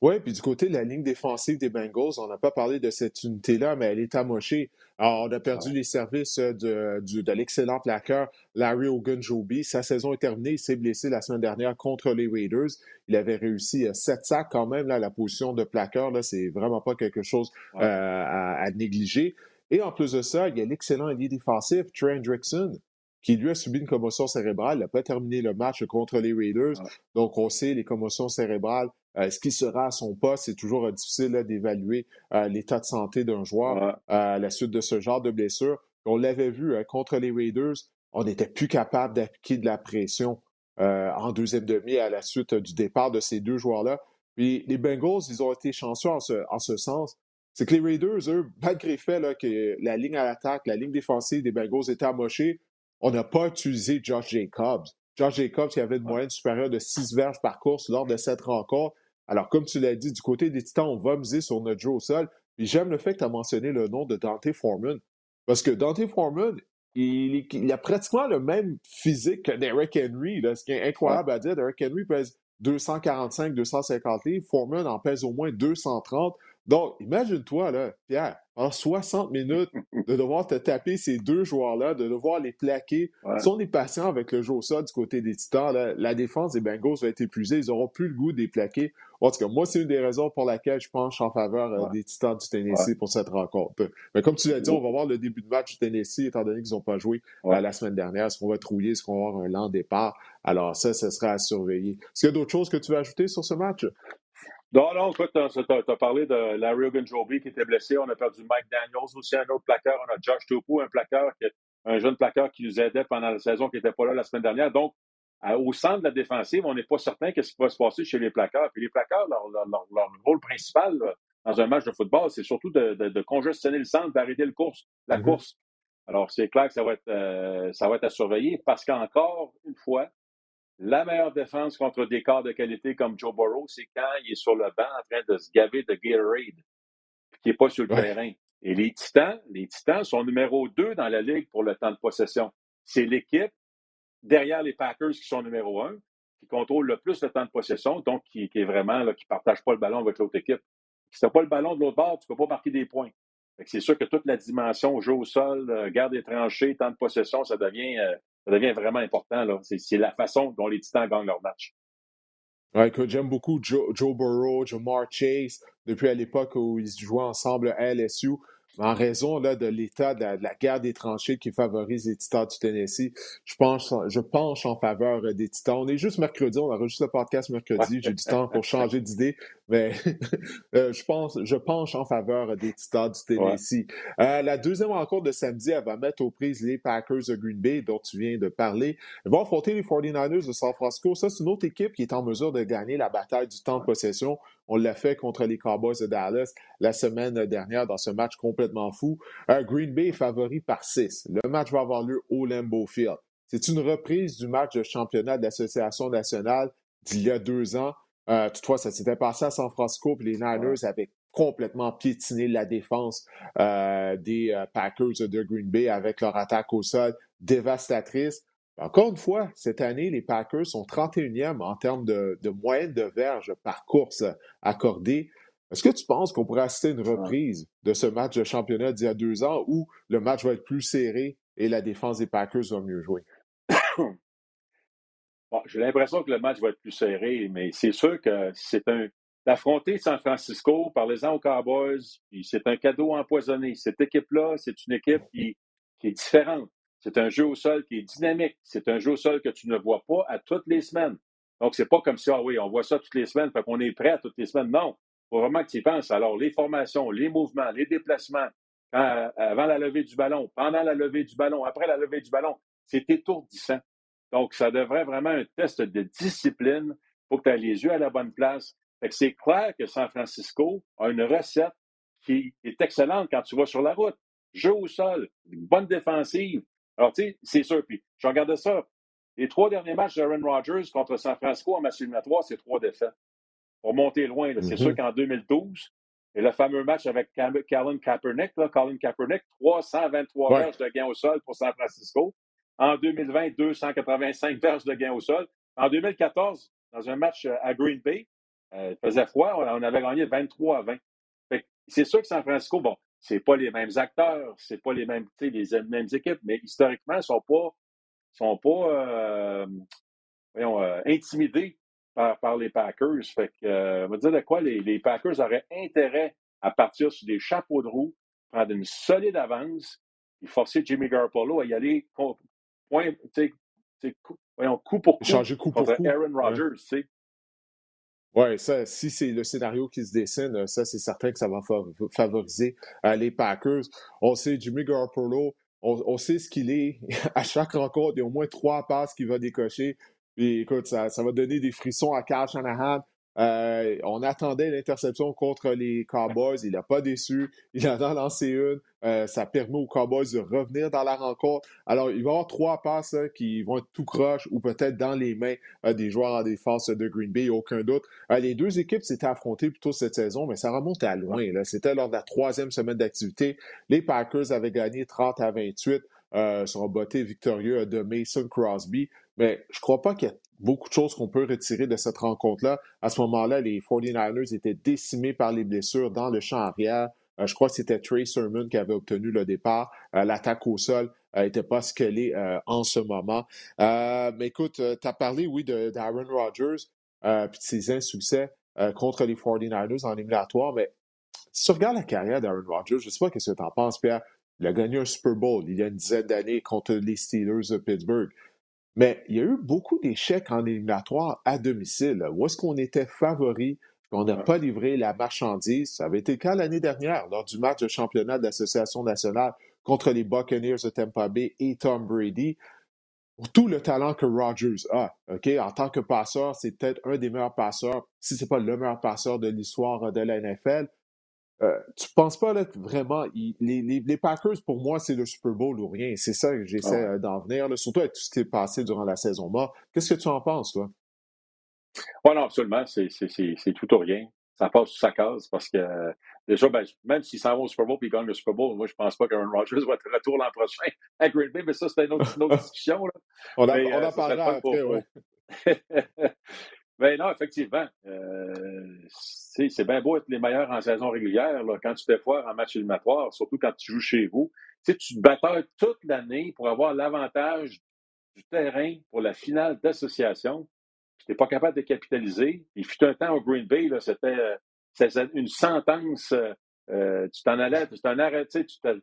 [SPEAKER 1] Oui, puis du côté de la ligne défensive des Bengals, on n'a pas parlé de cette unité-là, mais elle est amochée. Alors, on a perdu les services de, de l'excellent plaqueur Larry Ogunjobi. Sa saison est terminée. Il s'est blessé la semaine dernière contre les Raiders. Il avait réussi 7 euh, sacs quand même. Là, la position de plaqueur, là, c'est vraiment pas quelque chose euh, à, négliger. Et en plus de ça, il y a l'excellent allié défensif, Trey Hendrickson, qui lui a subi une commotion cérébrale. Il n'a pas terminé le match contre les Raiders. Donc, on sait, les commotions cérébrales, euh, ce qui sera à son poste, c'est toujours euh, difficile d'évaluer euh, l'état de santé d'un joueur à la suite de ce genre de blessure. On l'avait vu contre les Raiders, on n'était plus capable d'appliquer de la pression en deuxième demi à la suite du départ de ces deux joueurs-là. Puis les Bengals, ils ont été chanceux en ce sens c'est que les Raiders, eux, malgré le fait que la ligne à l'attaque, la ligne défensive des Bengals était amochée, on n'a pas utilisé Josh Jacobs. Josh Jacobs qui avait une moyenne supérieure de 6 verges par course lors de cette rencontre. Alors, comme tu l'as dit, du côté des Titans, on va miser sur notre jeu au sol. J'aime le fait que tu as mentionné le nom de Dante Foreman. Parce que Dante Foreman, il, a pratiquement le même physique que Derek Henry. Là, ce qui est incroyable à dire. Derek Henry pèse 245, 250 livres. Foreman en pèse au moins 230. Donc, imagine-toi, là, Pierre, en 60 minutes, de devoir te taper ces deux joueurs-là, de devoir les plaquer. Si on est patient avec le jeu au sol du côté des Titans, la défense des Bengals va être épuisée. Ils n'auront plus le goût de les plaquer. En tout cas, moi, c'est une des raisons pour laquelle je penche en faveur euh, des Titans du Tennessee pour cette rencontre. Mais comme tu l'as dit, on va voir le début de match du Tennessee, étant donné qu'ils n'ont pas joué euh, la semaine dernière. Est-ce qu'on va trouiller? Est-ce qu'on va avoir un lent départ? Alors ça, ce sera à surveiller. Est-ce qu'il y a d'autres choses que tu veux ajouter sur ce match?
[SPEAKER 3] Non, non, écoute, tu as, parlé de Larry Ogunjobi qui était blessé. On a perdu Mike Daniels aussi, un autre plaqueur. On a Josh Topu, un plaqueur, un jeune plaqueur qui nous aidait pendant la saison, qui n'était pas là la semaine dernière. Donc, au centre de la défensive, on n'est pas certain qu'est-ce qui va se passer chez les plaqueurs. Puis les plaqueurs, leur, leur, rôle principal dans un match de football, c'est surtout de, de, congestionner le centre, d'arrêter le course, la mm-hmm. course. Alors, c'est clair que ça va être, euh, ça va être à surveiller parce qu'encore une fois, La meilleure défense contre des corps de qualité comme Joe Burrow, c'est quand il est sur le banc en train de se gaver de Gatorade, qui n'est pas sur le terrain. Et les Titans, les Titans sont numéro 2 dans la ligue pour le temps de possession. C'est l'équipe derrière les Packers qui sont numéro 1, qui contrôle le plus le temps de possession, donc qui, est vraiment, là, qui ne partage pas le ballon avec l'autre équipe. Si tu n'as pas le ballon de l'autre bord, tu ne peux pas marquer des points. C'est sûr que toute la dimension jeu au sol, euh, garde des tranchées, temps de possession, ça devient, euh, ça devient vraiment important. C'est la façon dont les Titans gagnent leur match.
[SPEAKER 1] Ouais, j'aime beaucoup Joe, Joe Burrow, Jamar Chase, depuis à l'époque où ils jouaient ensemble à LSU en raison là, de l'état de, la, guerre des tranchées qui favorise les Titans du Tennessee, je pense, je penche en faveur euh, des Titans. On est juste mercredi, on enregistre le podcast mercredi. J'ai du temps pour changer d'idée, mais euh, je pense, je penche en faveur des Titans du Tennessee. Euh, la deuxième rencontre de samedi, elle va mettre aux prises les Packers de Green Bay, dont tu viens de parler. Ils vont affronter les 49ers de San Francisco. Ça, c'est une autre équipe qui est en mesure de gagner la bataille du temps de possession. On l'a fait contre les Cowboys de Dallas la semaine dernière dans ce match complètement fou. Green Bay est favori par 6. Le match va avoir lieu au Lambeau Field. C'est une reprise du match de championnat de l'Association nationale d'il y a deux ans. Euh, toutefois, ça s'était passé à San Francisco, puis les Niners avaient complètement piétiné la défense euh, des euh, Packers de Green Bay avec leur attaque au sol dévastatrice. Encore une fois, cette année, les Packers sont 31e en termes de, moyenne de verge par course accordée. Est-ce que tu penses qu'on pourrait assister à une reprise de ce match de championnat d'il y a deux ans où le match va être plus serré et la défense des Packers va mieux jouer?
[SPEAKER 3] j'ai l'impression que le match va être plus serré, mais c'est sûr que c'est un. D'affronter San Francisco, parlez-en aux Cowboys, puis c'est un cadeau empoisonné. Cette équipe-là, c'est une équipe qui est différente. C'est un jeu au sol qui est dynamique. C'est un jeu au sol que tu ne vois pas à toutes les semaines. Donc, c'est pas comme si, ah oui, on voit ça toutes les semaines, fait qu'on est prêt à toutes les semaines. Non. Il faut vraiment que tu y penses. Alors, les formations, les mouvements, les déplacements, avant la levée du ballon, pendant la levée du ballon, après la levée du ballon, c'est étourdissant. Donc, ça devrait vraiment un test de discipline. Il faut que tu aies les yeux à la bonne place. C'est clair que San Francisco a une recette qui est excellente quand tu vas sur la route. Jeu au sol, une bonne défensive, alors, tu sais, c'est sûr. Puis, je regardais ça. Les trois derniers matchs d'Aaron Rodgers contre San Francisco en match éliminatoire, c'est trois défaites. Pour monter loin, c'est sûr mm-hmm. qu'en 2012, et le fameux match avec Colin Kaepernick, là, Colin Kaepernick, 323 verges de gain au sol pour San Francisco. En 2020, 285 verges de gain au sol. En 2014, dans un match euh, à Green Bay, euh, il faisait froid, on avait gagné 23 à 20. C'est sûr que San Francisco, bon, c'est pas les mêmes acteurs, c'est pas les mêmes, les mêmes équipes, mais historiquement, ils sont pas, sont pas euh, euh, intimidés par, les Packers. Fait que, euh, on va dire de quoi les, Packers auraient intérêt à partir sur des chapeaux de roue, prendre une solide avance, et forcer Jimmy Garoppolo à y aller point, voyons, coup pour coup,
[SPEAKER 1] Changer coup pour
[SPEAKER 3] contre Aaron Rodgers. sais.
[SPEAKER 1] Oui, ça, si c'est le scénario qui se dessine, euh, ça, c'est certain que ça va favoriser euh, les Packers. On sait Jimmy Garoppolo, on, sait ce qu'il est. à chaque rencontre, il y a au moins trois passes qu'il va décocher. Et écoute, ça, ça va donner des frissons à Kyle Shanahan. Euh, on attendait l'interception contre les Cowboys. Il n'a pas déçu. Il en a lancé une. Euh, ça permet aux Cowboys de revenir dans la rencontre. Alors, il va y avoir trois passes hein, qui vont être tout croche ou peut-être dans les mains euh, des joueurs en défense de Green Bay, aucun doute. les deux équipes s'étaient affrontées plutôt cette saison, mais ça remonte à loin. C'était lors de la troisième semaine d'activité. Les Packers avaient gagné 30 à 28 euh, sur un botté victorieux de Mason Crosby. Mais je ne crois pas qu'il y a beaucoup de choses qu'on peut retirer de cette rencontre-là. À ce moment-là, les 49ers étaient décimés par les blessures dans le champ arrière. Euh, je crois que c'était Trey Sermon qui avait obtenu le départ. Euh, l'attaque au sol n'était pas ce qu'elle est en ce moment. mais écoute, tu as parlé, oui, d'Aaron Rodgers et de ses insuccès contre les 49ers en éliminatoire, mais si tu regardes la carrière d'Aaron Rodgers, je ne sais pas ce que tu en penses, Pierre. Il a gagné un Super Bowl il y a une dizaine d'années contre les Steelers de Pittsburgh. Mais il y a eu beaucoup d'échecs en éliminatoire à domicile, où est-ce qu'on était favori, qu'on n'a pas livré la marchandise? Ça avait été le cas l'année dernière, lors du match de championnat de l'Association nationale contre les Buccaneers de Tampa Bay et Tom Brady. Pour tout le talent que Rodgers a, OK, en tant que passeur, c'est peut-être un des meilleurs passeurs, si ce n'est pas le meilleur passeur de l'histoire de la NFL. Euh, tu penses pas là, que vraiment, les, les, Packers, pour moi, c'est le Super Bowl ou rien. C'est ça que j'essaie ah d'en venir, surtout avec tout ce qui est passé durant la saison mort. Qu'est-ce que tu en penses, toi?
[SPEAKER 3] Oui, non, absolument. C'est tout ou rien. Ça passe sous sa case parce que déjà, ben, même s'ils s'en vont au Super Bowl et ils gagnent le Super Bowl, moi, je pense pas qu'Aaron Rodgers va être retour l'an prochain à Green Bay, mais ça, c'était une, autre, discussion. Là.
[SPEAKER 1] on, a, on en euh, parlera après, oui.
[SPEAKER 3] Ben non, effectivement. Euh, c'est bien beau être les meilleurs en saison régulière. Quand tu fais foire en match éliminatoire, surtout quand tu joues chez vous. Tu te batailles toute l'année pour avoir l'avantage du terrain pour la finale d'association. Tu n'es pas capable de capitaliser. Il fut un temps au Green Bay, c'était euh, une sentence. Euh, tu t'en allais, tu t'en arrêtais, tu allais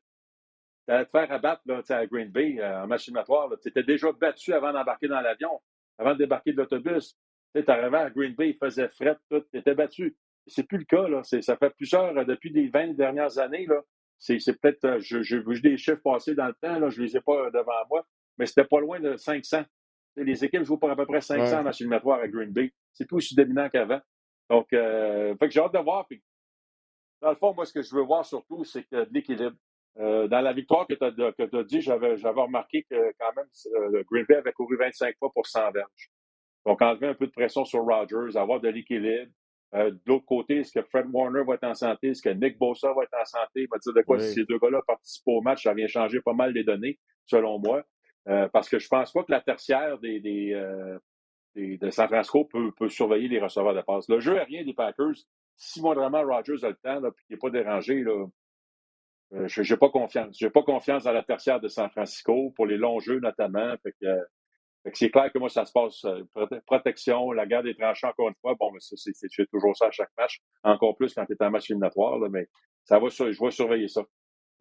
[SPEAKER 3] te faire abattre là, à Green Bay en match éliminatoire. Tu étais déjà battu avant d'embarquer dans l'avion, avant de débarquer de l'autobus. Tu arrivais à Green Bay, il faisait fret, tout, était battu. C'est plus le cas, là. Ça fait plusieurs, euh, depuis les 20 dernières années, là. C'est peut-être, euh, j'ai vu des chiffres passer dans le temps, là, je ne les ai pas euh, devant moi, mais c'était pas loin de 500. Les équipes jouent pour à peu près 500 matchs éliminatoires à Green Bay. C'est plus aussi dominant qu'avant. Donc, euh, fait que j'ai hâte de voir. Puis, dans le fond, moi, ce que je veux voir surtout, c'est que l'équilibre. Euh, dans la victoire que tu as, dit, j'avais remarqué que quand même, Green Bay avait couru 25 fois pour 100 verges. Donc, enlever un peu de pression sur Rodgers, avoir de l'équilibre. Euh, de l'autre côté, est-ce que Fred Warner va être en santé? Est-ce que Nick Bosa va être en santé? Il va dire de quoi si ces deux gars-là participent au match, ça vient changer pas mal les données, selon moi. Euh, parce que je pense pas que la tertiaire des, des, euh, de San Francisco peut, peut, surveiller les receveurs de passe. Le jeu aérien des Packers, si vraiment Rodgers a le temps, et qu'il n'est pas dérangé, là, euh, je n'ai pas confiance. J'ai pas confiance dans la tertiaire de San Francisco, pour les longs jeux notamment. Fait que, c'est clair que moi, ça se passe euh, protection, la garde des tranchants, encore une fois. Bon, mais c'est toujours ça à chaque match, encore plus quand tu es en match éliminatoire, mais ça va, je vais surveiller ça.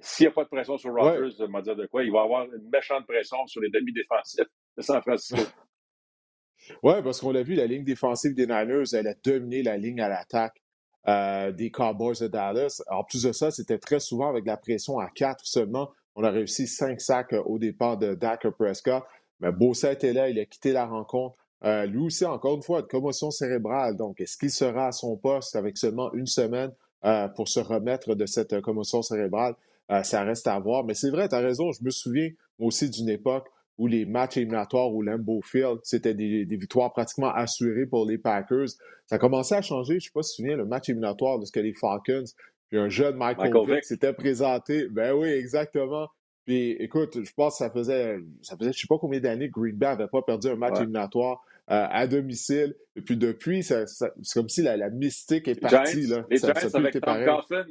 [SPEAKER 3] S'il n'y a pas de pression sur Rodgers, ouais. m'a dire de quoi, il va avoir une méchante pression sur les demi-défensifs de San Francisco.
[SPEAKER 1] oui, parce qu'on l'a vu, la ligne défensive des Niners, elle a dominé la ligne à l'attaque euh, des Cowboys de Dallas. En plus de ça, c'était très souvent avec la pression à 4 seulement. On a réussi 5 sacs au départ de Dak Prescott. Mais Bossa était là, il a quitté la rencontre. Euh, lui aussi, encore une fois, de commotion cérébrale. Donc, est-ce qu'il sera à son poste avec seulement une semaine euh, pour se remettre de cette euh, commotion cérébrale? ça reste à voir. Mais c'est vrai, tu as raison. Je me souviens aussi d'une époque où les matchs éliminatoires au Lambeau Field, c'était des, victoires pratiquement assurées pour les Packers. Ça a commencé à changer. Je ne sais pas si tu te souviens, le match éliminatoire de ce que les Falcons, puis un jeune Michael, Michael Vick s'était présenté. Ben oui, exactement. Puis écoute, je pense que ça faisait, ça faisait je sais pas combien d'années que Green Bay n'avait pas perdu un match éliminatoire euh, à domicile. Et puis depuis, c'est comme si la, mystique est partie. là.
[SPEAKER 3] Les ça, Giants avec Tom Coughlin.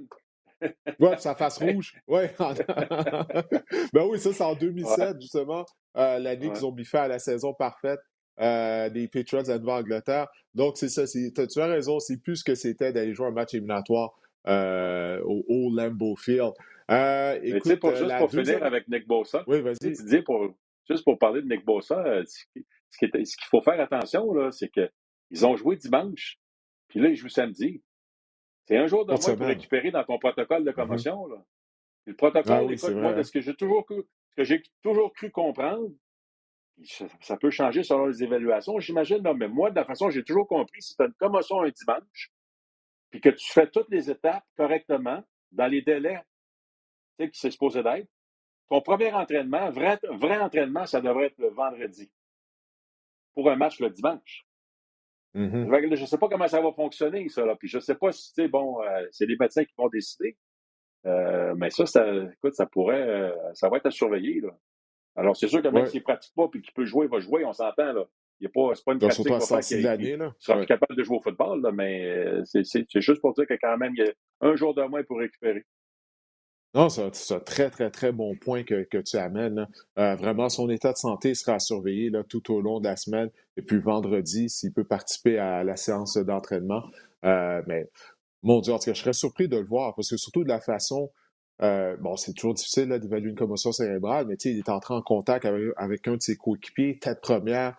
[SPEAKER 1] ouais, sa face rouge. Ouais. ben oui, ça, c'est en 2007, justement, euh, l'année qu'ils ont biffé à la saison parfaite euh, des Patriots à Nouvelle-Angleterre. Donc, c'est ça. Tu as raison, c'est plus ce que c'était d'aller jouer un match éliminatoire au, au Lambeau Field.
[SPEAKER 3] Euh, écoute, pour, juste pour finir avec Nick Bossa,
[SPEAKER 1] oui, vas-y.
[SPEAKER 3] Tu dis pour, juste pour parler de Nick Bossa, euh, ce qu'il faut faire attention, là, c'est qu'ils ont joué dimanche, puis là, ils jouent samedi. C'est un jour de moins pour récupérer dans ton protocole de mm-hmm. commotion. là. le protocole, ah, oui, moi, de ce que j'ai toujours cru, que j'ai toujours cru comprendre, ça, peut changer selon les évaluations, j'imagine, mais moi, de la façon j'ai toujours compris, si tu as une commotion un dimanche, puis que tu fais toutes les étapes correctement, dans les délais qui c'est supposé d'être. Ton premier entraînement, vrai, vrai entraînement, ça devrait être le vendredi pour un match le dimanche. Mm-hmm. Je ne sais pas comment ça va fonctionner, ça. Là. Puis je ne sais pas si, c'est bon, euh, c'est les médecins qui vont décider. Euh, mais ça, ça, écoute, ça pourrait, euh, ça va être à surveiller. Là. Alors, c'est sûr que même s'il ne pratique pas et qu'il peut jouer, il va jouer, on s'entend. Là. Il n'est pas, pas une pratique qui sera plus capable de jouer au football, là, mais c'est juste pour dire que quand même, il y a un jour de moins pour récupérer.
[SPEAKER 1] Non, c'est un très, très, très bon point que, tu amènes. Euh, vraiment, son état de santé sera surveillé là, tout au long de la semaine. Et puis vendredi, s'il peut participer à la séance d'entraînement. Euh, mais mon Dieu, en tout cas, je serais surpris de le voir parce que surtout de la façon. Euh, bon, c'est toujours difficile d'évaluer une commotion cérébrale, mais il est entré en contact avec, un de ses coéquipiers, tête première.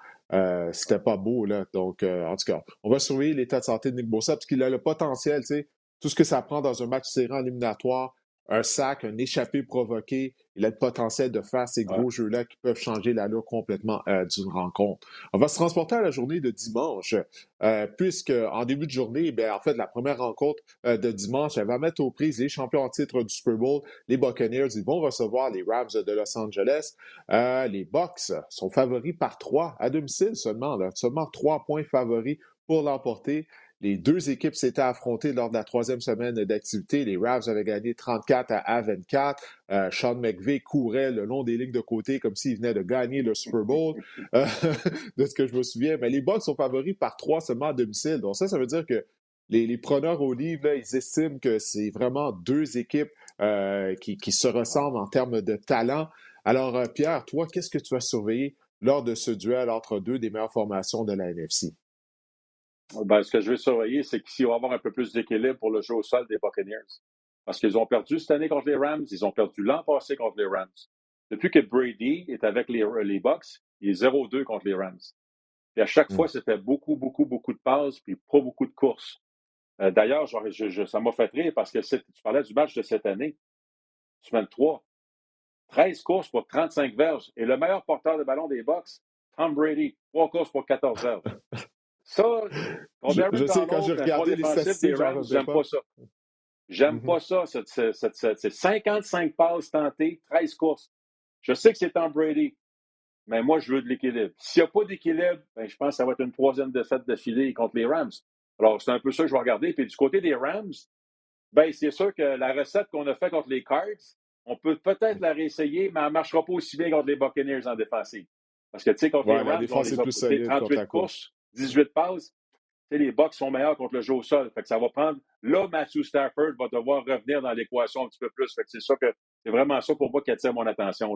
[SPEAKER 1] C'était pas beau, là. Donc, en tout cas, on va surveiller l'état de santé de Nick Bossa parce qu'il a le potentiel, tu sais, tout ce que ça prend dans un match serré en éliminatoire un sac, un échappé provoqué. Il a le potentiel de faire ces gros jeux-là qui peuvent changer l'allure complètement euh, d'une rencontre. On va se transporter à la journée de dimanche, euh, puisque en début de journée, bien, en fait, la première rencontre euh, de dimanche, elle va mettre aux prises les champions en titre du Super Bowl, les Buccaneers. Ils vont recevoir les Rams de Los Angeles. les Bucks sont favoris par trois à domicile seulement, seulement trois points favoris pour l'emporter. Les deux équipes s'étaient affrontées lors de la troisième semaine d'activité. Les Ravs avaient gagné 34 à 24. Euh, Sean McVay courait le long des lignes de côté comme s'il venait de gagner le Super Bowl, euh, de ce que je me souviens. Mais les Bucks sont favoris par trois seulement à domicile. Donc ça, ça veut dire que les, preneurs au livre, ils estiment que c'est vraiment deux équipes euh, qui, se ressemblent en termes de talent. Alors, Pierre, toi, qu'est-ce que tu vas surveiller lors de ce duel entre deux des meilleures formations de la NFC?
[SPEAKER 3] Ben, ce que je vais surveiller, c'est qu'il va y avoir un peu plus d'équilibre pour le jeu au sol des Buccaneers. Parce qu'ils ont perdu cette année contre les Rams, ils ont perdu l'an passé contre les Rams. Depuis que Brady est avec les, les Bucks, il est 0-2 contre les Rams. Et à chaque fois, mm. c'était beaucoup, beaucoup, beaucoup de passes, puis pas beaucoup de courses. Euh, d'ailleurs, ça m'a fait rire parce que tu parlais du match de cette année, semaine 3. 13 courses pour 35 verges. Et le meilleur porteur de ballon des Bucks, Tom Brady, 3 courses pour 14 verges. Ça,
[SPEAKER 1] je, je sais, quand j'ai regardé les statistiques,
[SPEAKER 3] j'aime pas ça. J'aime mm-hmm. pas ça. C'est 55 passes tentées, 13 courses. Je sais que c'est Tom Brady, mais moi, je veux de l'équilibre. S'il n'y a pas d'équilibre, ben, je pense que ça va être une troisième défaite d'affilée contre les Rams. Alors, c'est un peu ça que je vais regarder. Puis du côté des Rams, ben, c'est sûr que la recette qu'on a faite contre les Cards, on peut peut-être la réessayer, mais elle ne marchera pas aussi bien contre les Buccaneers en défensive. Parce que, tu sais, contre les Rams, on les a plus 38 courses. 18 passes. les Bucks sont meilleurs contre le jeu au sol. Fait que ça va prendre. Là, Matthew Stafford va devoir revenir dans l'équation un petit peu plus. C'est ça que c'est vraiment ça pour moi qui attire mon attention.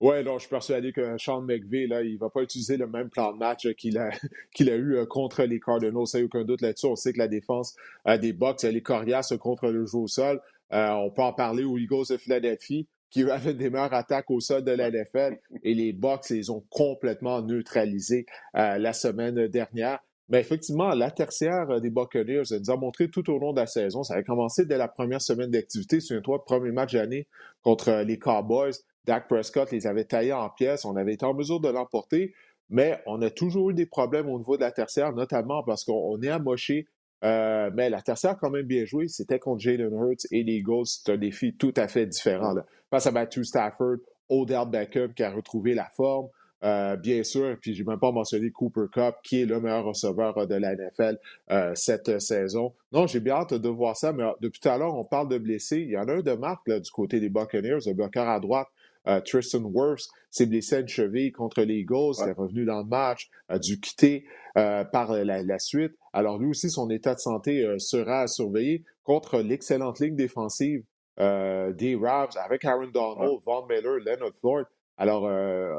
[SPEAKER 1] Oui, donc je suis persuadé que Sean McVay, là, il ne va pas utiliser le même plan de match qu'il a, qu'il a eu euh, contre les Cardinals. Ça, aucun doute là-dessus. On sait que la défense euh, des Bucks, elle est coriace contre le jeu au sol. Euh, on peut en parler aux Eagles de Philadelphie qui avaient des meilleures attaques au sol de la NFL et les Bucks les ont complètement neutralisés euh, la semaine dernière. Mais effectivement, la tertiaire des Buccaneers nous a montré tout au long de la saison. Ça a commencé dès la première semaine d'activité. Souviens-toi, premier match d'année contre les Cowboys. Dak Prescott les avait taillés en pièces. On avait été en mesure de l'emporter. Mais on a toujours eu des problèmes au niveau de la tertiaire, notamment parce qu'on est amoché euh, mais la tertiaire quand même bien joué. C'était contre Jalen Hurts et les Eagles. C'est un défi tout à fait différent. Face à Matthew Stafford, Odell Beckham qui a retrouvé la forme. Euh, bien sûr, puis j'ai même pas mentionné Cooper Cup, qui est le meilleur receveur de la NFL euh, cette saison. Non, j'ai bien hâte de voir ça, mais depuis tout à l'heure, on parle de blessés. Il y en a un de marque du côté des Buccaneers, le bloqueur à droite, euh, Tristan Wirfs s'est blessé à une cheville contre les Eagles, il est revenu dans le match, a dû quitter euh, par la, suite. Alors lui aussi, son état de santé euh, sera à surveiller contre l'excellente ligne défensive des Ravs avec Aaron Donald, Von Miller, Leonard Floyd. Alors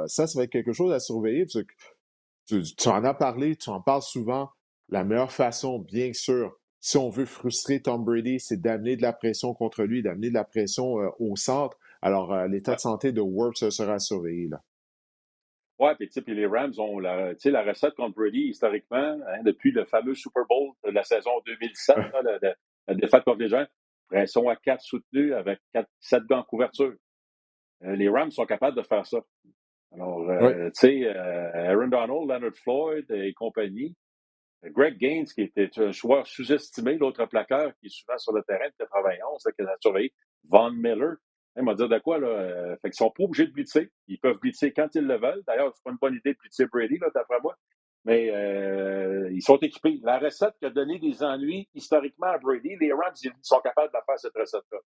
[SPEAKER 1] ça, ça va être quelque chose à surveiller. tu, tu en as parlé, tu en parles souvent. La meilleure façon, bien sûr, si on veut frustrer Tom Brady, c'est d'amener de la pression contre lui, d'amener de la pression au centre. Alors, euh, l'état de santé de Works sera surveillé. Là.
[SPEAKER 3] Oui, puis les Rams ont la, la recette contre Brady historiquement, hein, depuis le fameux Super Bowl de la saison 2017, la, défaite contre les gens. Pression à quatre soutenus avec 4, 7 gants en couverture. Euh, les Rams sont capables de faire ça. Alors, euh, tu sais, Aaron Donald, Leonard Floyd et compagnie. Greg Gaines, qui était un joueur sous-estimé, l'autre plaqueur qui est souvent sur le terrain de 91, qui a surveillé. Von Miller, il m'a dit de quoi, là? Euh, fait qu'ils sont pas obligés de blitzer. Ils peuvent blitzer quand ils le veulent. D'ailleurs, c'est pas une bonne idée de blitzer Brady, là, d'après moi. Mais euh, ils sont équipés. La recette qui a donné des ennuis historiquement à Brady, les Rams, ils sont capables de faire cette recette-là.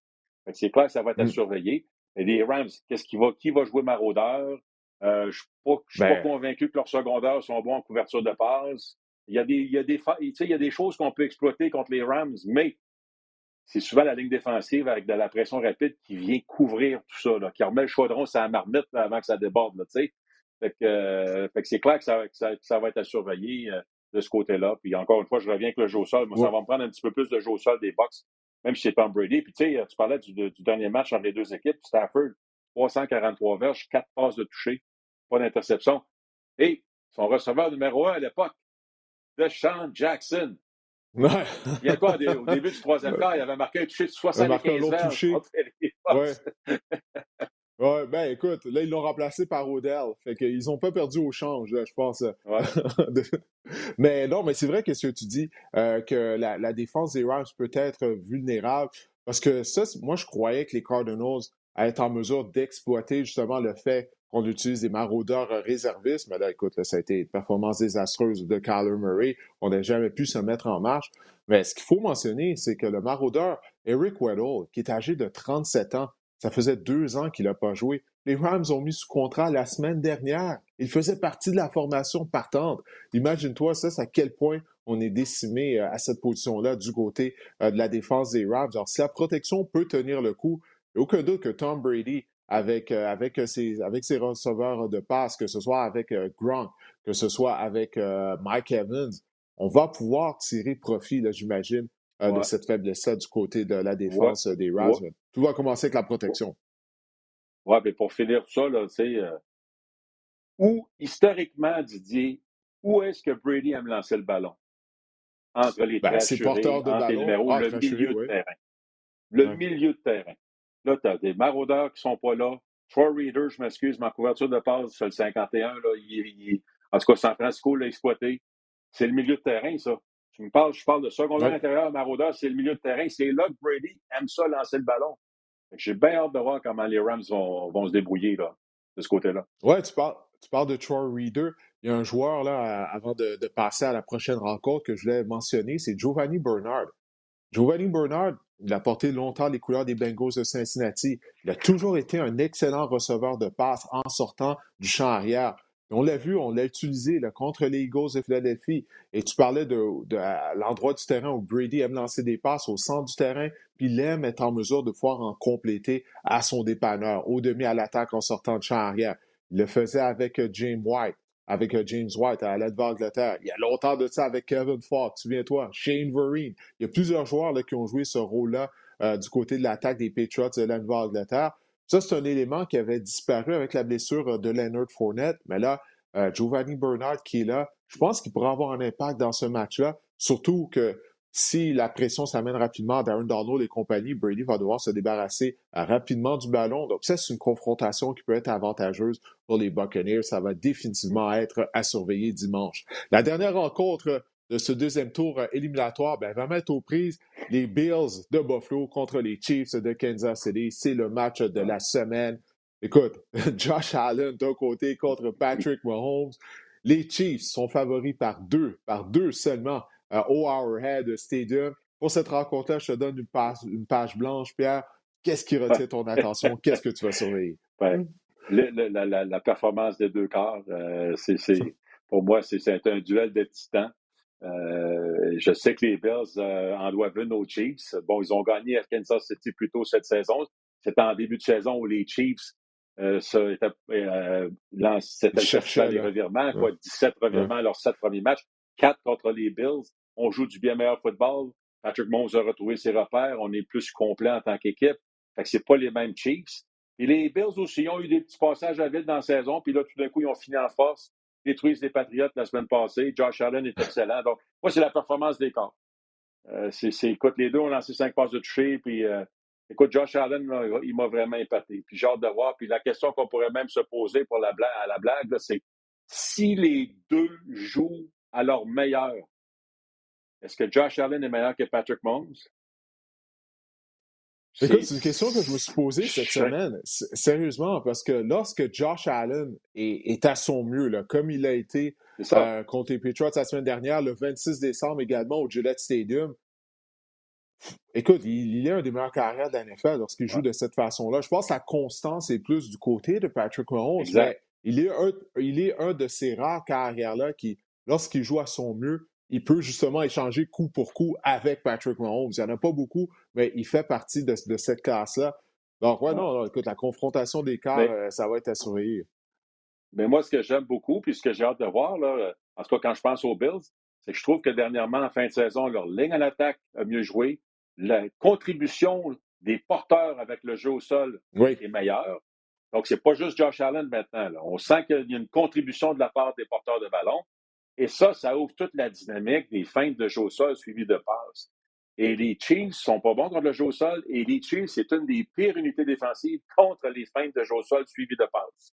[SPEAKER 3] C'est clair que ça va être à mm. surveiller. Et les Rams, qu'est-ce qui va, qui va jouer maraudeur? Euh, je ne suis pas, pas, ben convaincu que leurs secondaires sont bons en couverture de passe. Il y a des, il y a des, il y a des choses qu'on peut exploiter contre les Rams, mais c'est souvent la ligne défensive avec de la pression rapide qui vient couvrir tout ça, là, qui remet le chaudron sur la marmite avant que ça déborde. Là, fait que, euh, fait que c'est clair que ça, ça, va être à surveiller euh, de ce côté-là. Puis encore une fois, je reviens avec le jeu au sol. Moi, ça va me prendre un petit peu plus de jeu au sol des box, même si c'est Tom Brady. Puis tu sais, tu parlais du, du, dernier match entre les deux équipes. Stafford, 343 verges, 4 passes de toucher, pas d'interception. Et son receveur numéro un à l'époque, Deshaun Jackson, Il y a quoi, au début du troisième quart, il avait marqué un touché de 75
[SPEAKER 1] un touché. Ouais. Ouais, ben écoute, là, ils l'ont remplacé par Odell. Fait qu'ils n'ont pas perdu au change, je pense. mais non, mais c'est vrai que ce que tu dis, euh, que la, la, défense des Rams peut être vulnérable. Parce que ça, moi, je croyais que les Cardinals allaient être en mesure d'exploiter justement le fait qu'on utilise des maraudeurs réservistes. Mais là, écoute, ça a été une performance désastreuse de Kyler Murray. On n'a jamais pu se mettre en marche. Mais ce qu'il faut mentionner, c'est que le maraudeur Eric Weddle, qui est âgé de 37 ans, ça faisait deux ans qu'il n'a pas joué. Les Rams ont mis sous contrat la semaine dernière. Il faisait partie de la formation partante. Imagine-toi ça, à quel point on est décimé euh, à cette position-là du côté euh, de la défense des Rams. Alors, si la protection peut tenir le coup, aucun doute que Tom Brady, avec, euh, avec, ses, avec ses receveurs de passe, que ce soit avec Gronk, que ce soit avec Mike Evans, on va pouvoir tirer profit, j'imagine, de cette faiblesse-là du côté de la défense des Rams. Tout va commencer avec la protection.
[SPEAKER 3] Oui, mais pour finir ça, tu sais, euh, où, historiquement, Didier, où est-ce que Brady aime lancer le ballon? Entre les ben, porteurs de entre les numéros, le milieu de terrain. Le milieu de terrain. Là, tu as des maraudeurs qui sont pas là. Troy Reader, je m'excuse, ma couverture de passe sur le 51, là, il, en tout cas, San Francisco l'a exploité. C'est le milieu de terrain, ça. Tu me parles, je parle de secondaire intérieur, maraudeur, c'est le milieu de terrain. C'est là que Brady aime ça lancer le ballon. J'ai bien hâte de voir comment les Rams vont, vont se débrouiller là, de ce côté-là.
[SPEAKER 1] Ouais, tu parles, tu parles de Troy Reader. Il y a un joueur, là, avant de, de, passer à la prochaine rencontre que je voulais mentionner, c'est Giovanni Bernard. Giovanni Bernard, il a porté longtemps les couleurs des Bengals de Cincinnati. Il a toujours été un excellent receveur de passe en sortant du champ arrière. On l'a vu, on l'a utilisé contre les Eagles de Philadelphie. Et tu parlais de, l'endroit du terrain où Brady aime lancer des passes au centre du terrain, puis il aime être en mesure de pouvoir en compléter à son dépanneur, au demi à l'attaque en sortant de champ arrière. Il le faisait avec euh, James White, avec euh, James White à l'aide d'Angleterre. Il y a longtemps de ça avec Kevin Ford, souviens-toi, Shane Vereen. Il y a plusieurs joueurs là, qui ont joué ce rôle-là euh, du côté de l'attaque des Patriots de l'Angleterre. Ça, c'est un élément qui avait disparu avec la blessure euh, de Leonard Fournette. Mais là, Giovanni Bernard qui est là, je pense qu'il pourra avoir un impact dans ce match-là. Surtout que si la pression s'amène rapidement à Darren Donald et compagnie, Brady va devoir se débarrasser euh, rapidement du ballon. Donc, ça, c'est une confrontation qui peut être avantageuse pour les Buccaneers. Ça va définitivement être à surveiller dimanche. La dernière rencontre de ce deuxième tour euh, éliminatoire ben, va mettre aux prises les Bills de Buffalo contre les Chiefs de Kansas City. C'est le match de la semaine. Écoute, Josh Allen d'un côté contre Patrick Mahomes. Les Chiefs sont favoris par deux, par deux seulement euh, au Arrowhead Stadium. Pour cette rencontre-là, je te donne une page, une page blanche, Pierre. Qu'est-ce qui retient ton attention? Qu'est-ce que tu vas surveiller?
[SPEAKER 3] la, performance des deux corps, euh, c'est, pour moi, c'est un duel de titans. Euh, je sais que les Bills euh, en doivent une aux Chiefs. Bon, ils ont gagné à Kansas City plus tôt cette saison. C'était en début de saison où les Chiefs euh, euh, cherchaient les revirements, quoi, 17 revirements leurs 7 premiers matchs, 4 contre les Bills. On joue du bien meilleur football. Patrick Mahomes a retrouvé ses repères. On est plus complet en tant qu'équipe. Fait que c'est pas les mêmes Chiefs. Et les Bills aussi ont eu des petits passages à vide dans la saison, puis là, tout d'un coup, ils ont fini en force détruisent les Patriotes la semaine passée. Josh Allen est excellent. Donc, moi, c'est la performance des corps. Euh, c'est, écoute, les deux ont lancé cinq passes de toucher, puis euh, écoute, Josh Allen, il m'a vraiment épaté. Puis j'ai hâte de voir. Puis la question qu'on pourrait même se poser pour à la blague, c'est si les deux jouent à leur meilleur, est-ce que Josh Allen est meilleur que Patrick Mahomes?
[SPEAKER 1] Écoute, c'est une question que je me suis posée cette semaine, sérieusement, parce que lorsque Josh Allen est, à son mieux, là, comme il a été euh, contre les Patriots la semaine dernière, le 26 décembre également au Gillette Stadium, écoute, il, est un des meilleurs carrières de la NFL lorsqu'il joue de cette façon-là. Je pense que la constance est plus du côté de Patrick Mahomes, mais il est, un, il est un de ces rares carrières-là qui, lorsqu'il joue à son mieux, il peut justement échanger coup pour coup avec Patrick Mahomes. Il n'y en a pas beaucoup, mais il fait partie de, cette classe-là. Donc, ouais, non, écoute, la confrontation des cas, euh, ça va être à surveiller.
[SPEAKER 3] Mais moi, ce que j'aime beaucoup, puis ce que j'ai hâte de voir, là, en tout cas quand je pense aux Bills, c'est que je trouve que dernièrement, en fin de saison, leur ligne à l'attaque a mieux joué. La contribution des porteurs avec le jeu au sol est meilleure. Donc, c'est pas juste Josh Allen maintenant. On sent qu'il y a une contribution de la part des porteurs de ballon. Et ça, ça ouvre toute la dynamique des feintes de jeu au sol suivies de passes. Et les Chiefs sont pas bons contre le jeu au sol. Et les Chiefs, c'est une des pires unités défensives contre les feintes de jeu au sol suivies de passes.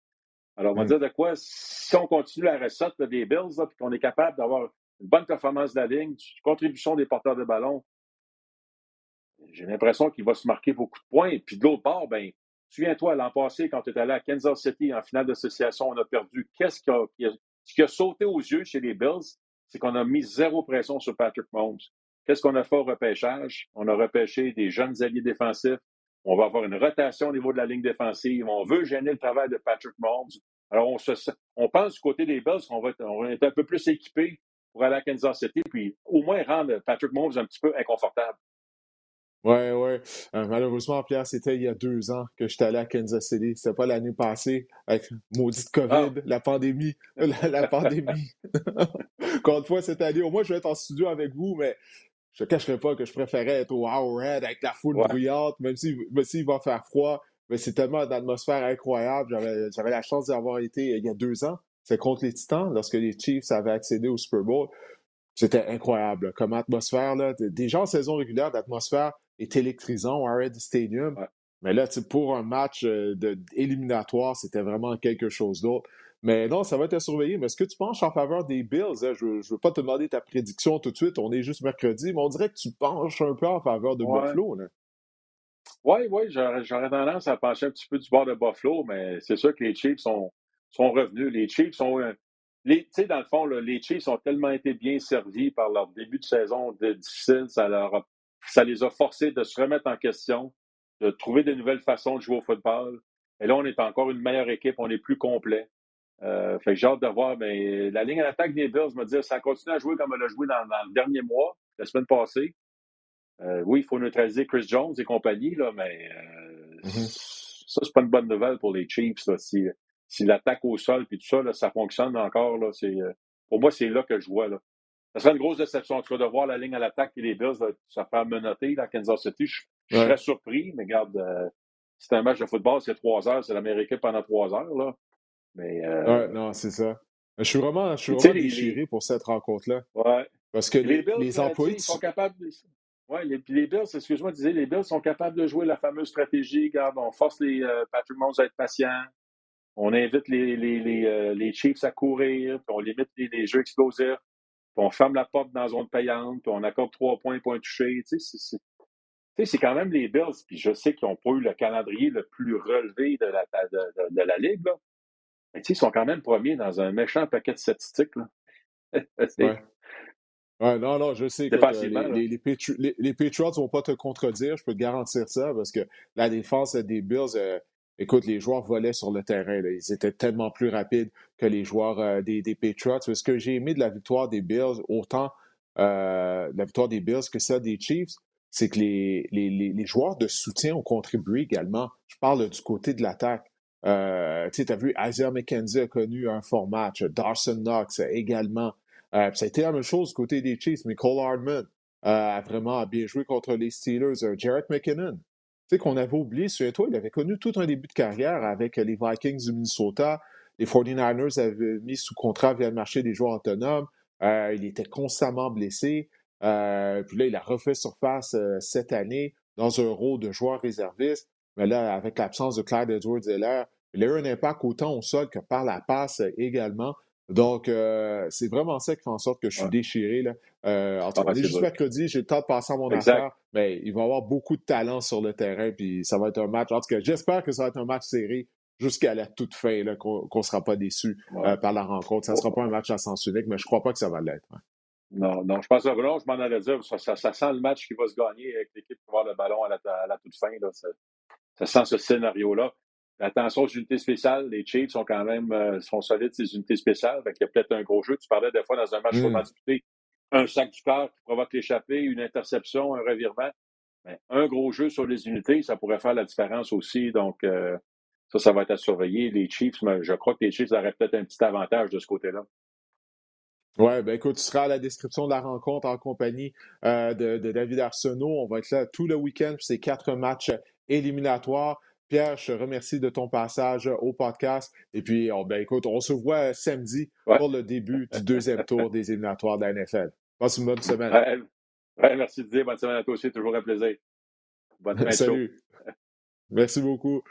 [SPEAKER 3] Alors, on va hmm. dire de quoi, si on continue la recette des Bills, puis qu'on est capable d'avoir une bonne performance de la ligne, une contribution des porteurs de ballon, j'ai l'impression qu'il va se marquer beaucoup de points. Et puis de l'autre part, ben, souviens-toi, l'an passé, quand tu es allé à Kansas City en finale d'association, on a perdu. Qu'est-ce qui a, ce qui a sauté aux yeux chez les Bills? C'est qu'on a mis zéro pression sur Patrick Mahomes. Qu'est-ce qu'on a fait au repêchage? On a repêché des jeunes alliés défensifs. On va avoir une rotation au niveau de la ligne défensive. On veut gêner le travail de Patrick Mahomes. Alors, on, se, on pense du côté des Bills qu'on va, être, un peu plus équipés pour aller à Kansas City, puis au moins rendre Patrick Mahomes un petit peu inconfortable.
[SPEAKER 1] Ouais, ouais. Euh, malheureusement, Pierre, c'était il y a deux ans que j'étais allé à Kansas City. C'était pas l'année passée avec maudite COVID, ah. la pandémie. La, pandémie. Encore une fois, cette année, au moins, je vais être en studio avec vous, mais je ne cacherai pas que je préférais être au Red avec la foule bruyante, même s'il si, va faire froid. Mais c'est tellement d'atmosphère incroyable. J'avais la chance d'avoir été il y a deux ans. C'est contre les Titans, lorsque les Chiefs avaient accédé au Super Bowl. C'était incroyable comme atmosphère. Là. Déjà en saison régulière, l'atmosphère est électrisant au Arrowhead Stadium. Mais là, pour un match euh, de, éliminatoire, c'était vraiment quelque chose d'autre. Mais non, ça va être à surveiller. Mais est-ce que tu penches en faveur des Bills? Hein? Je ne veux pas te demander ta prédiction tout de suite. On est juste mercredi, mais on dirait que tu penches un peu en faveur de Buffalo.
[SPEAKER 3] Oui, oui, j'aurais tendance à pencher un petit peu du bord de Buffalo, mais c'est sûr que les Chiefs sont, sont revenus. Les Chiefs sont. Euh, tu sais, dans le fond, les Chiefs ont tellement été bien servis par leur début de saison difficile, ça, leur ça les a forcés de se remettre en question, de trouver de nouvelles façons de jouer au football. Et là, on est encore une meilleure équipe, on est plus complet. Euh, fait que j'ai hâte de voir. Mais la ligne à l'attaque des Bills me dit ça continue à jouer comme elle a joué dans, le dernier mois, la semaine passée. Euh, oui, il faut neutraliser Chris Jones et compagnie, là, mais euh, mm-hmm. ça, c'est pas une bonne nouvelle pour les Chiefs. Là, si, si l'attaque au sol et tout ça, là, ça fonctionne encore. Là, c'est, pour moi, c'est là que je vois. Là. Ça serait une grosse déception, en tout cas, de voir la ligne à l'attaque et les Bills se faire menotter à Kansas City. Je, serais surpris, mais regarde, c'est un match de football, c'est trois heures, c'est l'Amérique pendant trois heures. Là. Mais,
[SPEAKER 1] euh... non, c'est ça. Je suis vraiment, je suis vraiment déchiré pour cette rencontre-là.
[SPEAKER 3] Ouais.
[SPEAKER 1] Parce que les, Bills, les employés
[SPEAKER 3] sont capables de... Ouais, les, les Bills, excuse-moi, disais, les Bills sont capables de jouer la fameuse stratégie. Regarde, on force les euh, Patrick Mahomes à être patients. On invite les, les, les, euh, les Chiefs à courir, puis on limite les, jeux explosifs, on ferme la porte dans la zone payante, puis on accorde trois points, point touché. Tu sais, c'est quand même les Bills, puis je sais qu'ils n'ont pas eu le calendrier le plus relevé de la, de, de la Ligue, là. Mais ils sont quand même premiers dans un méchant paquet de statistiques. Là.
[SPEAKER 1] ouais. non, non, je sais que euh, les, les, les, Patriots ne vont pas te contredire, je peux te garantir ça, parce que la défense des Bills, euh, écoute, les joueurs volaient sur le terrain. Ils étaient tellement plus rapides que les joueurs euh, des, Patriots. Ce que j'ai aimé de la victoire des Bills, autant la victoire des Bills que ça des Chiefs, c'est que les, joueurs de soutien ont contribué également. Je parle du côté de l'attaque. Euh, tu as vu, Isaiah McKenzie a connu un fort match. Dawson Knox également. Euh, ça a été la même chose du côté des Chiefs, mais Cole Hardman euh, a vraiment bien joué contre les Steelers. Euh, Jarrett McKinnon, tu sais qu'on avait oublié, souviens-toi, il avait connu tout un début de carrière avec les Vikings du Minnesota. Les 49ers avaient mis sous contrat via le marché des joueurs autonomes. il était constamment blessé. puis là, il a refait surface cette année dans un rôle de joueur réserviste. Mais là, avec l'absence de Clyde edwards l'air, il a eu un impact autant au sol que par la passe également. Donc, euh, c'est vraiment ça qui fait en sorte que je suis déchiré. Là. Euh, en tout cas, juste mercredi, j'ai le temps de passer à mon affaire, mais il va y avoir beaucoup de talent sur le terrain, puis ça va être un match. En tout cas, j'espère que ça va être un match serré jusqu'à la toute fin, qu'on ne sera pas déçu euh, par la rencontre. Ça ne sera pas un match à sens unique, mais je ne crois pas que ça va l'être.
[SPEAKER 3] Non, non, je pense que non, je m'en allais dire, ça, ça, sent le match qui va se gagner avec l'équipe qui va avoir le ballon à la, toute fin. Là ça sent ce scénario-là. Attention aux unités spéciales, les Chiefs sont quand même euh, sont solides, ces unités spéciales. Il y a peut-être un gros jeu. Tu parlais des fois dans un match mmh. disputé, un sac du corps qui provoque l'échappée, une interception, un revirement. Mais un gros jeu sur les unités, ça pourrait faire la différence aussi. Donc, euh, ça, ça va être à surveiller. Les Chiefs, je crois que les Chiefs auraient peut-être un petit avantage de ce côté-là.
[SPEAKER 1] Oui, ben écoute, tu seras à la description de la rencontre en compagnie euh, de, de, David Arsenault. On va être là tout le week-end pour ces quatre matchs éliminatoires. Pierre, je te remercie de ton passage au podcast. Et puis, oh, ben, écoute, on se voit samedi pour le début du deuxième tour des éliminatoires de la NFL. Passe une bonne semaine.
[SPEAKER 3] Ouais, merci Didier. Bonne semaine à toi aussi. Toujours un plaisir. Bonne semaine.
[SPEAKER 1] Salut. Merci beaucoup.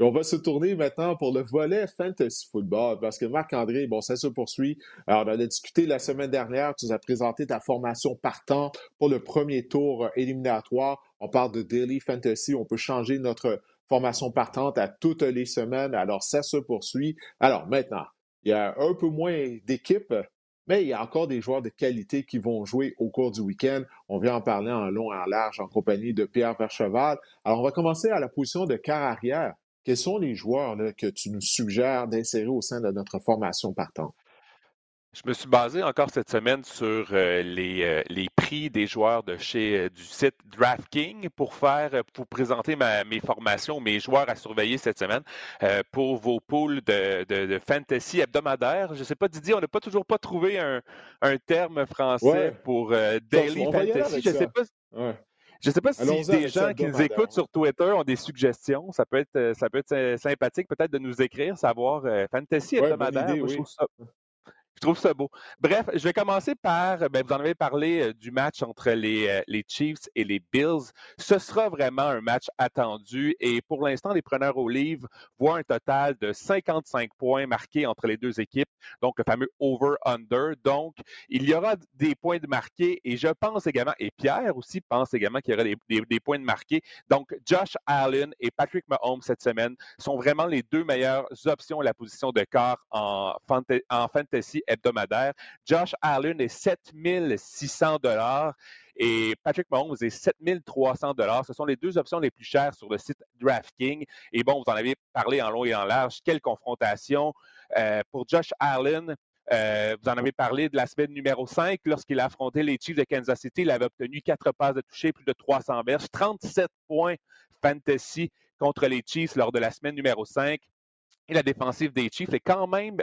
[SPEAKER 1] on va se tourner maintenant pour le volet fantasy football parce que Marc-André, bon, ça se poursuit. Alors, on a discuté la semaine dernière, tu nous as présenté ta formation partant pour le premier tour éliminatoire. On parle de daily fantasy. On peut changer notre formation partante à toutes les semaines. Alors, ça se poursuit. Alors, maintenant, il y a un peu moins d'équipes mais il y a encore des joueurs de qualité qui vont jouer au cours du week-end. On vient en parler en long et en large en compagnie de Pierre Vercheval. Alors, on va commencer à la position de quart arrière. Quels sont les joueurs que tu nous suggères d'insérer au sein de notre formation partante?
[SPEAKER 4] Je me suis basé encore cette semaine sur euh, les, euh, les, prix des joueurs de chez euh, du site DraftKings pour faire pour présenter mes formations, mes joueurs à surveiller cette semaine pour vos poules de, de, fantasy hebdomadaire. Je ne sais pas, Didier, on n'a pas toujours pas trouvé un, un terme français pour daily fantasy. Je ne sais pas. Je sais pas si des gens qui nous écoutent sur Twitter ont des suggestions. Ça peut être, ça peut être sympathique peut-être de nous écrire, savoir fantasy hebdomadaire. Je trouve ça beau. Bref, je vais commencer par, ben, vous en avez parlé euh, du match entre les, euh, les, Chiefs et les Bills. Ce sera vraiment un match attendu et pour l'instant, les preneurs au livre voient un total de 55 points marqués entre les deux équipes, donc le fameux over-under. Donc, il y aura des points de marqués et je pense également, et Pierre aussi pense également qu'il y aura des, points de marqués. Donc, Josh Allen et Patrick Mahomes cette semaine sont vraiment les deux meilleures options à la position de quart en fantasy hebdomadaire. Josh Allen est 7600 dollars et Patrick Mahomes est 7300 dollars. Ce sont les deux options les plus chères sur le site DraftKings. Et bon, vous en avez parlé en long et en large. Quelle confrontation euh, pour Josh Allen. Euh, vous en avez parlé de la semaine numéro 5, lorsqu'il a affronté les Chiefs de Kansas City. Il avait obtenu quatre passes de toucher, plus de 300 verges, 37 points fantasy contre les Chiefs lors de la semaine numéro 5. Et la défensive des Chiefs est quand même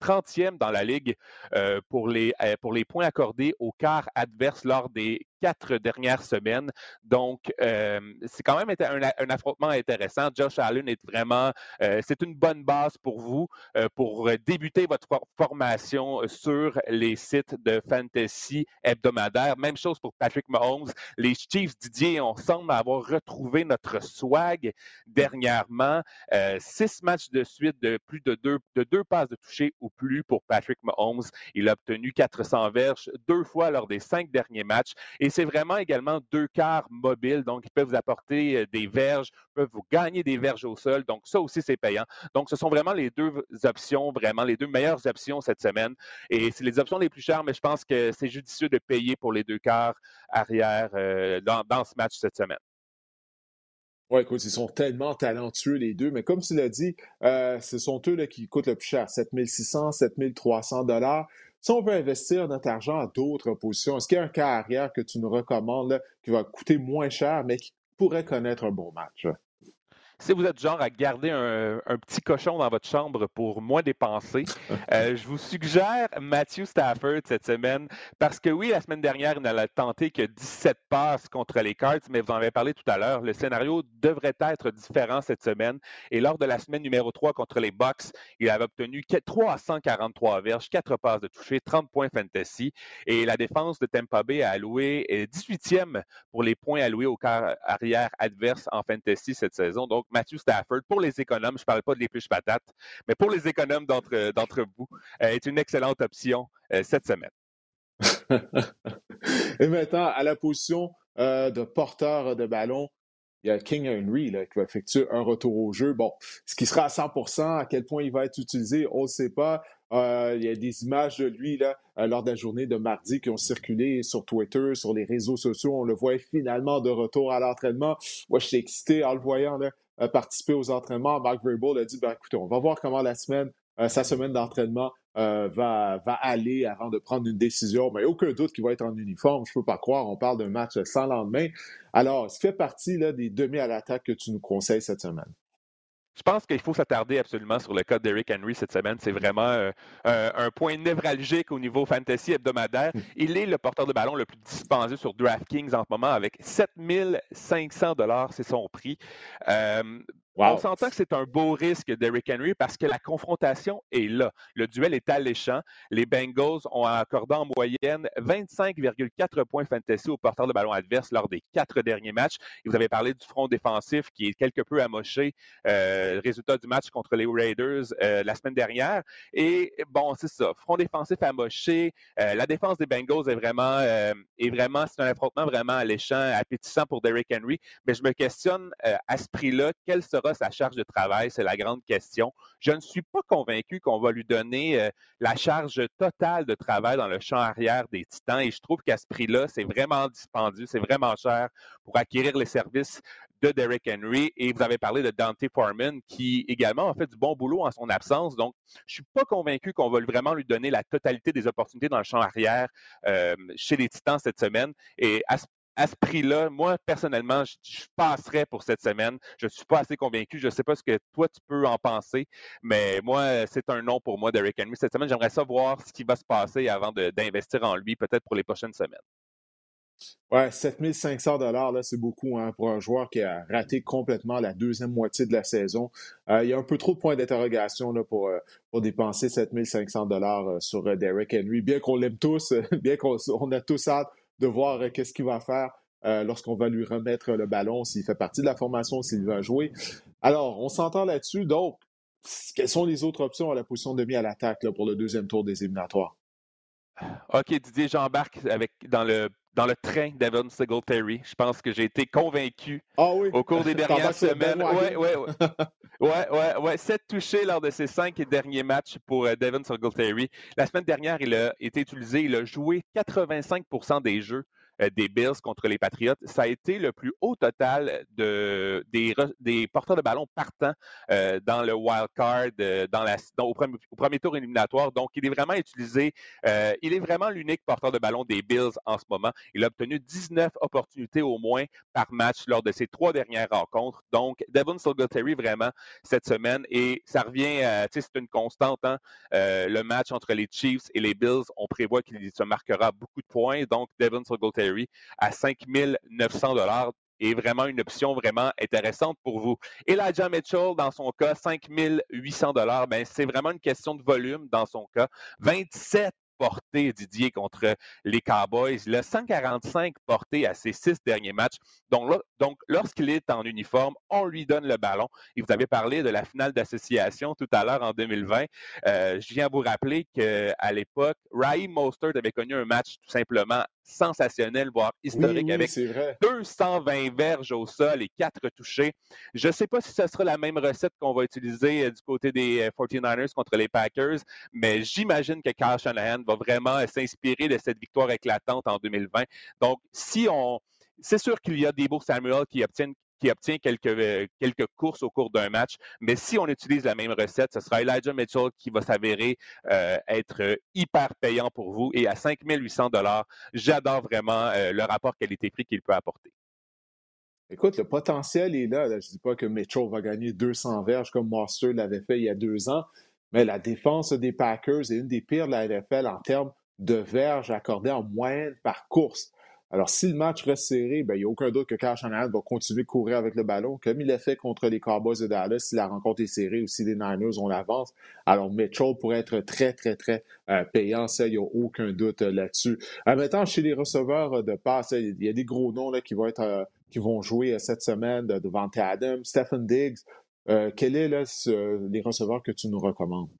[SPEAKER 4] 30e euh, dans la ligue euh, pour, les, euh, pour les points accordés au quart adverse lors des quatre dernières semaines. Donc, c'est quand même un, affrontement intéressant. Josh Allen est vraiment, c'est une bonne base pour vous pour débuter votre formation sur les sites de fantasy hebdomadaire. Même chose pour Patrick Mahomes. Les Chiefs, Didier, on semble avoir retrouvé notre swag dernièrement. six matchs de suite de plus de deux, de deux passes de toucher ou plus pour Patrick Mahomes. Il a obtenu 400 verges deux fois lors des cinq derniers matchs. Et c'est vraiment également deux quarts mobiles. Donc, ils peuvent vous apporter euh, des verges, peuvent vous gagner des verges au sol. Donc, ça aussi, c'est payant. Donc, ce sont vraiment les deux options, vraiment les deux meilleures options cette semaine. Et c'est les options les plus chères, mais je pense que c'est judicieux de payer pour les deux quarts arrière euh, dans ce match cette semaine.
[SPEAKER 1] Oui, écoute, ils sont tellement talentueux les deux, mais comme tu l'as dit, euh, ce sont eux là, qui coûtent le plus cher, 7600, 7300 dollars. Si on veut investir notre argent à d'autres positions, est-ce qu'il y a un cas arrière que tu nous recommandes qui va coûter moins cher, mais qui pourrait connaître un bon match?
[SPEAKER 4] Si vous êtes genre à garder un, petit cochon dans votre chambre pour moins dépenser, euh, je vous suggère Matthew Stafford cette semaine parce que oui, la semaine dernière, il n'a tenté que 17 passes contre les Cards, mais vous en avez parlé tout à l'heure. Le scénario devrait être différent cette semaine. Et lors de la semaine numéro 3 contre les Bucks, il avait obtenu 343 verges, 4 passes de toucher, 30 points fantasy. Et la défense de Tampa Bay a alloué 18e pour les points alloués au quart arrière adverse en fantasy cette saison. Donc, Matthew Stafford, pour les économes, je ne parle pas de l'épluche patate, mais pour les économes d'entre vous, euh, est une excellente option euh, cette semaine.
[SPEAKER 1] Et maintenant, à la position euh, de porteur de ballon, il y a King Henry qui va effectuer un retour au jeu. Bon, ce qui sera à 100% à quel point il va être utilisé, on ne sait pas. il y a des images de lui là, lors de la journée de mardi qui ont circulé sur Twitter, sur les réseaux sociaux. On le voit finalement de retour à l'entraînement. Moi, je suis excité en le voyant. Là participer aux entraînements, Mark Vrabel a dit ben, écoutez, on va voir comment la semaine, euh, sa semaine d'entraînement euh, va, va aller avant de prendre une décision. Mais aucun doute qu'il va être en uniforme. Je ne peux pas croire. On parle d'un match sans lendemain. Alors, ce fait partie là, des demi à l'attaque que tu nous conseilles cette semaine.
[SPEAKER 4] Je pense qu'il faut s'attarder absolument sur le cas d'Eric Henry cette semaine. C'est vraiment euh, un point névralgique au niveau fantasy hebdomadaire. Hmm. Il est le porteur de ballon le plus dispendieux sur DraftKings en ce moment avec 7500 dollars, c'est son prix. Euh, on s'entend que c'est un beau risque d'Eric Henry parce que la confrontation est là. Le duel est alléchant. Les Bengals ont accordé en moyenne 25,4 points fantasy au porteur de ballon adverse lors des quatre derniers matchs. Et vous avez parlé du front défensif qui est quelque peu amoché. Euh, résultat du match contre les Raiders euh, la semaine dernière. Et bon, c'est ça. Front défensif amoché. Euh, la défense des Bengals est vraiment, est vraiment, c'est un affrontement vraiment alléchant, appétissant pour Derrick Henry. Mais je me questionne à ce prix-là, quelle sera sa charge de travail? C'est la grande question. Je ne suis pas convaincu qu'on va lui donner euh, la charge totale de travail dans le champ arrière des Titans et je trouve qu'à ce prix-là, c'est vraiment dispendieux, c'est vraiment cher pour acquérir les services de Derrick Henry. Et vous avez parlé de Dante Foreman, qui également a fait du bon boulot en son absence. Donc, je ne suis pas convaincu qu'on va vraiment lui donner la totalité des opportunités dans le champ arrière euh, chez les Titans cette semaine. Et à ce à ce prix-là, moi, personnellement, je, passerais pour cette semaine. Je ne suis pas assez convaincu. Je ne sais pas ce que toi, tu peux en penser, mais moi, c'est un nom pour moi, Derrick Henry. Cette semaine, j'aimerais savoir ce qui va se passer avant d'investir en lui, peut-être pour les prochaines semaines.
[SPEAKER 1] Ouais, 7500 dollars là, c'est beaucoup hein, pour un joueur qui a raté complètement la deuxième moitié de la saison. Euh, il y a un peu trop de points d'interrogation pour euh, pour dépenser 7500 dollars euh, sur Derrick Henry. Bien qu'on l'aime tous, bien qu'on a tous hâte de voir euh, qu'est-ce qu'il va faire euh, lorsqu'on va lui remettre le ballon, s'il fait partie de la formation, s'il va jouer. Alors, on s'entend là-dessus. Donc, quelles sont les autres options à la position de demi à l'attaque pour le deuxième tour des éliminatoires?
[SPEAKER 4] OK, Didier, j'embarque avec dans le dans le train d'Evan Terry. Je pense que j'ai été convaincu
[SPEAKER 1] ah
[SPEAKER 4] au cours des dernières semaines. Oui, oui, oui. ouais, ouais, ouais. Sept touchés lors de ces cinq derniers matchs pour euh, Devin Terry. La semaine dernière, il a été utilisé, il a joué 85% des jeux des Bills contre les Patriots. Ça a été le plus haut total de, des, des porteurs de ballon partant euh, dans le wild card, euh, dans la, au, premier, tour éliminatoire. Donc, il est vraiment utilisé. il est vraiment l'unique porteur de ballon des Bills en ce moment. Il a obtenu 19 opportunités au moins par match lors de ses trois dernières rencontres. Donc, Devon Singletary, vraiment, cette semaine. Et ça revient, tu sais, c'est une constante. Hein? le match entre les Chiefs et les Bills, on prévoit qu'il se marquera beaucoup de points. Donc, Devon Singletary à 5 900 est vraiment une option vraiment intéressante pour vous. Elijah Mitchell, dans son cas, 5 800 ben, c'est vraiment une question de volume dans son cas. 27 porté, Didier, contre les Cowboys. Il a 145 portées à ses six derniers matchs. Donc, donc lorsqu'il est en uniforme, on lui donne le ballon. Et vous avez parlé de la finale d'association tout à l'heure en 2020. Euh, je viens vous rappeler qu'à l'époque, Raheem Mostert avait connu un match tout simplement sensationnel, voire historique, avec 220 verges au sol et 4 touchés. Je ne sais pas si ce sera la même recette qu'on va utiliser euh, du côté des 49ers euh, contre les Packers, mais j'imagine que Kyle Shanahan va vraiment euh, s'inspirer de cette victoire éclatante en 2020. Donc, si on... C'est sûr qu'il y a des beaux Samuel qui obtiennent qui obtient quelques, euh, quelques courses au cours d'un match. Mais si on utilise la même recette, ce sera Elijah Mitchell qui va s'avérer euh, être euh, hyper payant pour vous. Et à 5800 dollars, j'adore vraiment le rapport qualité-prix qu'il peut apporter.
[SPEAKER 1] Écoute, le potentiel est là. Je ne dis pas que Mitchell va gagner 200 verges comme Monster l'avait fait il y a deux ans, mais la défense des Packers est une des pires de la NFL en termes de verges accordées en moyenne par course. Alors, si le match reste serré, ben, il n'y a aucun doute que Kyle Shanahan va continuer de courir avec le ballon, comme il l'a fait contre les Cowboys de Dallas, si la rencontre est serrée ou si les Niners ont l'avance. Alors, Mitchell pourrait être très, très, très euh, payant, ça, il n'y a aucun doute euh, là-dessus. En maintenant, chez les receveurs de passe, il y a des gros noms qui, vont être, euh, qui vont jouer cette semaine devant Adam, Stephen Diggs. Quels sont les receveurs que tu nous recommandes?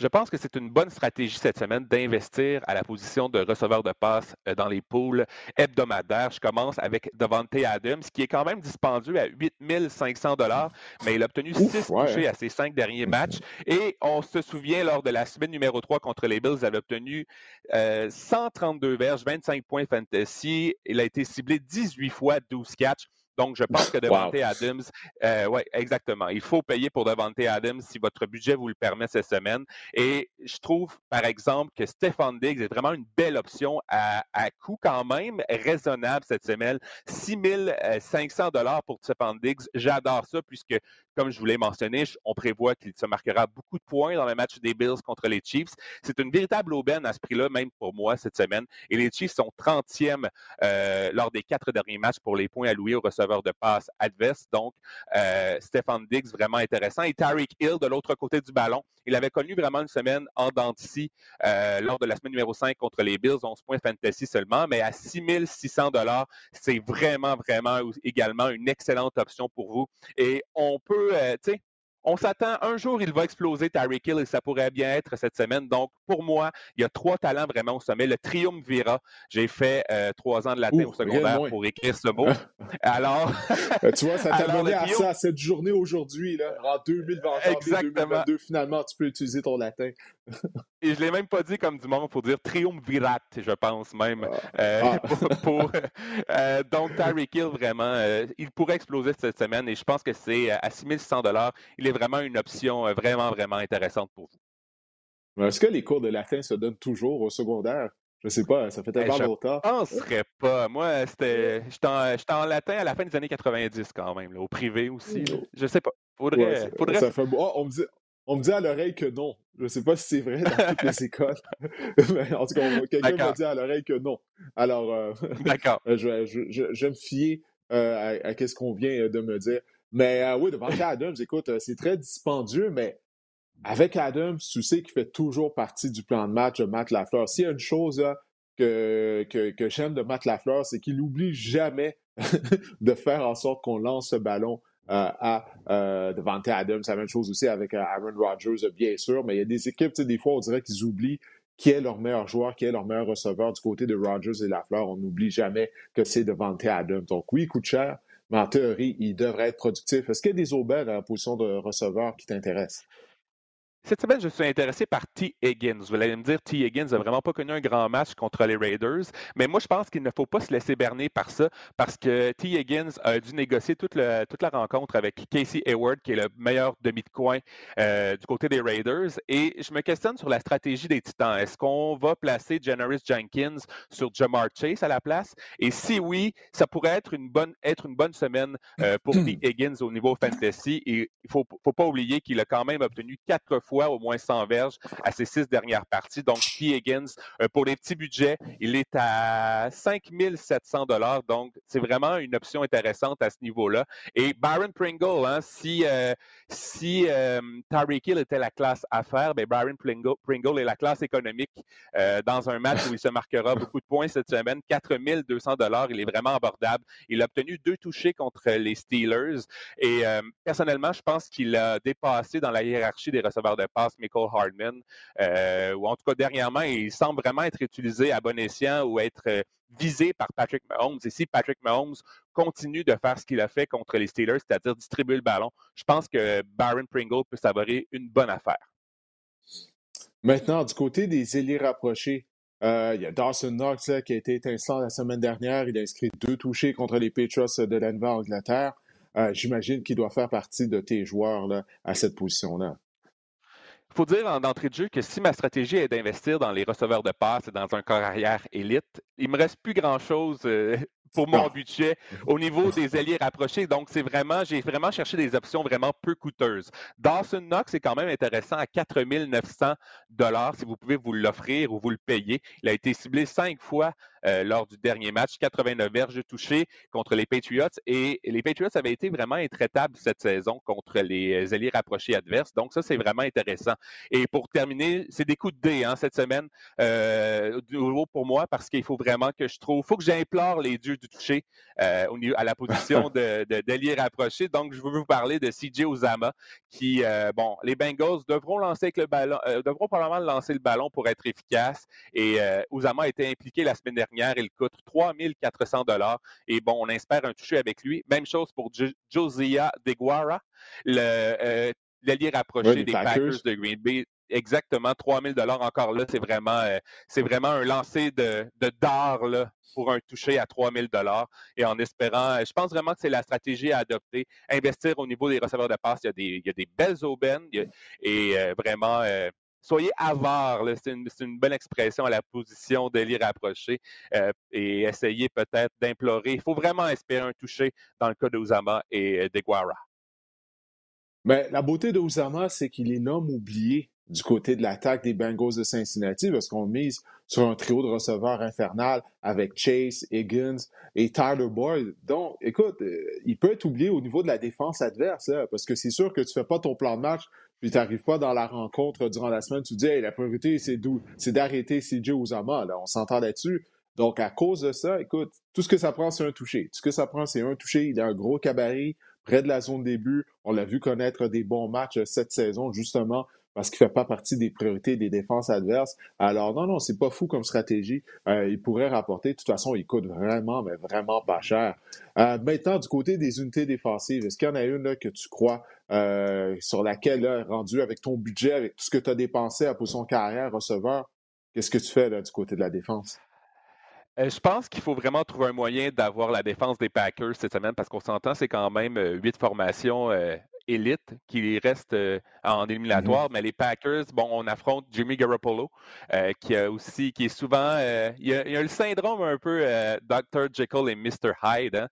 [SPEAKER 4] Je pense que c'est une bonne stratégie cette semaine d'investir à la position de receveur de passe euh, dans les poules hebdomadaires. Je commence avec Devante Adams, qui est quand même dispendieux à 8500 dollars, mais il a obtenu 6 touchés à ses cinq derniers matchs. Et on se souvient, lors de la semaine numéro 3 contre les Bills, il avait obtenu 132 euh, verges, 25 points fantasy. Il a été ciblé 18 fois, 12 catchs. Donc, je pense que Devante Adams, euh, oui, exactement. Il faut payer pour Devante Adams si votre budget vous le permet cette semaine. Et je trouve, par exemple, que Stefan Diggs est vraiment une belle option à, coût quand même raisonnable cette semaine. 6 500 dollars pour Stefan Diggs. J'adore ça puisque comme je vous l'ai mentionné, on prévoit qu'il se marquera beaucoup de points dans le match des Bills contre les Chiefs. C'est une véritable aubaine à ce prix-là, même pour moi, cette semaine. Et les Chiefs sont 30e euh, lors des quatre derniers matchs pour les points alloués aux receveurs de passe adverse. Donc, euh, Stefan Diggs, vraiment intéressant. Et Tyreek Hill, de l'autre côté du ballon, il avait connu vraiment une semaine en dents euh, lors de la semaine numéro 5 contre les Bills, 11 points fantasy seulement, mais à 6600 dollars, c'est vraiment, vraiment également une excellente option pour vous. Et on peut, euh, tu sais, on s'attend, un jour, il va exploser Tyreek Hill et ça pourrait bien être cette semaine. Donc, pour moi, il y a trois talents vraiment au sommet. Le triumvirat, j'ai fait euh, trois ans de latin au secondaire pour écrire ce mot. Alors.
[SPEAKER 1] Euh, tu vois, ça t'a donné à ça, à cette journée aujourd'hui, là. En 2021, 2022, finalement, tu peux utiliser ton latin.
[SPEAKER 4] et je l'ai même pas dit comme du monde pour dire triumvirat, je pense même. Ah. Euh, ah. pour, donc, Tyreek Hill, vraiment, il pourrait exploser cette semaine et je pense que c'est à 6600 Il est vraiment une option euh, vraiment, vraiment intéressante pour vous.
[SPEAKER 1] Est-ce que les cours de latin se donnent toujours au secondaire? Je sais pas, ça fait tellement
[SPEAKER 4] ben,
[SPEAKER 1] longtemps.
[SPEAKER 4] Je penserais pas. Moi, c'était, j'étais en, latin à la fin des années 90 quand même, au privé aussi. Je sais pas. Faudrait, faudrait...
[SPEAKER 1] Oh, on, me dit, on me dit à l'oreille que non. Je sais pas si c'est vrai dans toutes les écoles. Mais en tout cas, quelqu'un m'a dit à l'oreille que non. Alors, euh,
[SPEAKER 4] D'accord.
[SPEAKER 1] je, je, me fier euh, à, à ce qu'on vient de me dire. Mais euh, oui, devant Adams, écoute, euh, c'est très dispendieux, mais avec Adams, tu sais qu'il fait toujours partie du plan de match de Matt Lafleur. S'il y a une chose que, que, j'aime de Matt Lafleur, c'est qu'il n'oublie jamais de faire en sorte qu'on lance ce ballon euh, à euh, Devante Adams. La même chose aussi avec Aaron Rodgers, bien sûr, mais il y a des équipes, des fois, on dirait qu'ils oublient qui est leur meilleur joueur, qui est leur meilleur receveur du côté de Rodgers et Lafleur. On n'oublie jamais que c'est Devante Adams. Donc oui, il coûte cher, mais en théorie, il devrait être productif. Est-ce qu'il y a des aubaines à la position de receveur qui t'intéressent?
[SPEAKER 4] Cette semaine, je suis intéressé par T. Higgins. Vous allez me dire, T. Higgins n'a vraiment pas connu un grand match contre les Raiders, mais moi, je pense qu'il ne faut pas se laisser berner par ça parce que T. Higgins a dû négocier toute, la rencontre avec Casey Hayward, qui est le meilleur demi de coin euh, du côté des Raiders. Et je me questionne sur la stratégie des Titans. Est-ce qu'on va placer Janoris Jenkins sur Jamar Chase à la place? Et si oui, ça pourrait être une bonne, être une bonne semaine euh, pour T. Higgins au niveau fantasy. Et il ne faut, faut pas oublier qu'il a quand même obtenu quatre fois au moins 100 verges à ses six dernières parties. Donc, T. Higgins, euh, pour les petits budgets, il est à 5700 dollars. Donc, c'est vraiment une option intéressante à ce niveau-là. Et Byron Pringle, hein, si, euh, si euh, Tyreek Hill était la classe affaires, ben Byron Pringle, Pringle est la classe économique dans un match où il se marquera beaucoup de points cette semaine. 4200 dollars, il est vraiment abordable. Il a obtenu deux touchés contre les Steelers. Et personnellement, je pense qu'il a dépassé dans la hiérarchie des receveurs de passe Michael Hardman, euh, ou en tout cas dernièrement, il semble vraiment être utilisé à bon escient ou être euh, visé par Patrick Mahomes. Et si Patrick Mahomes continue de faire ce qu'il a fait contre les Steelers, c'est-à-dire distribuer le ballon, je pense que Baron Pringle peut s'avérer une bonne affaire.
[SPEAKER 1] Maintenant, du côté des ailiers rapprochés, euh, il y a Dawson Knox qui a été étincelant la semaine dernière. Il a inscrit deux touchés contre les Patriots de Denver, Angleterre. J'imagine qu'il doit faire partie de tes joueurs à cette position-là.
[SPEAKER 4] Il faut dire d'entrée de jeu que si ma stratégie est d'investir dans les receveurs de passe et dans un corps arrière élite, il me reste plus grand-chose euh, pour mon budget au niveau des alliés rapprochés. Donc, c'est vraiment, j'ai vraiment cherché des options vraiment peu coûteuses. Dawson Knox est quand même intéressant à 4 900 dollars si vous pouvez vous l'offrir ou vous le payer. Il a été ciblé cinq fois euh, lors du dernier match, 89 verges touchées contre les Patriots et les Patriots avaient été vraiment intraitables cette saison contre les alliés rapprochés adverses. Donc, ça, c'est vraiment intéressant. Et pour terminer, c'est des coups de dé hein, cette semaine, euh, nouveau pour moi, parce qu'il faut vraiment que je trouve, il faut que j'implore les dieux du toucher euh, à la position de, de, rapproché. Donc, je veux vous parler de CJ Uzama, qui, euh, bon, les Bengals devront lancer avec le ballon, euh, devront probablement lancer le ballon pour être efficace. Et Uzama a été impliqué la semaine dernière. Il coûte 3400 dollars. Et bon, on espère un toucher avec lui. Même chose pour Josiah Deguara, l'allié rapproché des Packers de Green Bay exactement 3000 dollars encore là, c'est vraiment euh, c'est vraiment un lancer de, là, pour un toucher à 3000 dollars et en espérant euh, je pense vraiment que c'est la stratégie à adopter, investir au niveau des receveurs de passe, il y a des, il y a des belles aubaines et euh, vraiment soyez avares, c'est une, bonne expression à la position de l'y rapprocher et essayez peut-être d'implorer. Il faut vraiment espérer un toucher dans le cas de et de Guara.
[SPEAKER 1] Mais la beauté de c'est qu'il est l'homme oublié du côté de l'attaque des Bengals de Cincinnati parce qu'on mise sur un trio de receveurs infernal avec Chase, Higgins et Tyler Boyd. Donc, écoute, euh, il peut être oublié au niveau de la défense adverse parce que c'est sûr que tu fais pas ton plan de match puis tu n'arrives pas dans la rencontre durant la semaine, tu dis la priorité, c'est d'arrêter CJ Uzama. Là, on s'entend là-dessus. Donc, à cause de ça, écoute, tout ce que ça prend, c'est un touché. Tout ce que ça prend, c'est un touché. Il a un gros cabaret près de la zone début. On l'a vu connaître des bons matchs cette saison, justement, parce qu'il ne fait pas partie des priorités des défenses adverses. Alors, non, non, c'est pas fou comme stratégie. Euh, il pourrait rapporter. De toute façon, il coûte vraiment, mais vraiment pas cher. Euh, maintenant, du côté des unités défensives, est-ce qu'il y en a une que tu crois euh, sur laquelle, rendu avec ton budget, avec tout ce que tu as dépensé à position carrière, receveur, qu'est-ce que tu fais du côté de la défense?
[SPEAKER 4] Je pense qu'il faut vraiment trouver un moyen d'avoir la défense des Packers cette semaine parce qu'on s'entend, c'est quand même huit formations euh, élites qui restent en mm-hmm. éliminatoire. Mais les Packers, bon, on affronte Jimmy Garoppolo, qui a aussi, qui est souvent, il y, a, le syndrome un peu Dr. Jekyll et Mr. Hyde. Hein.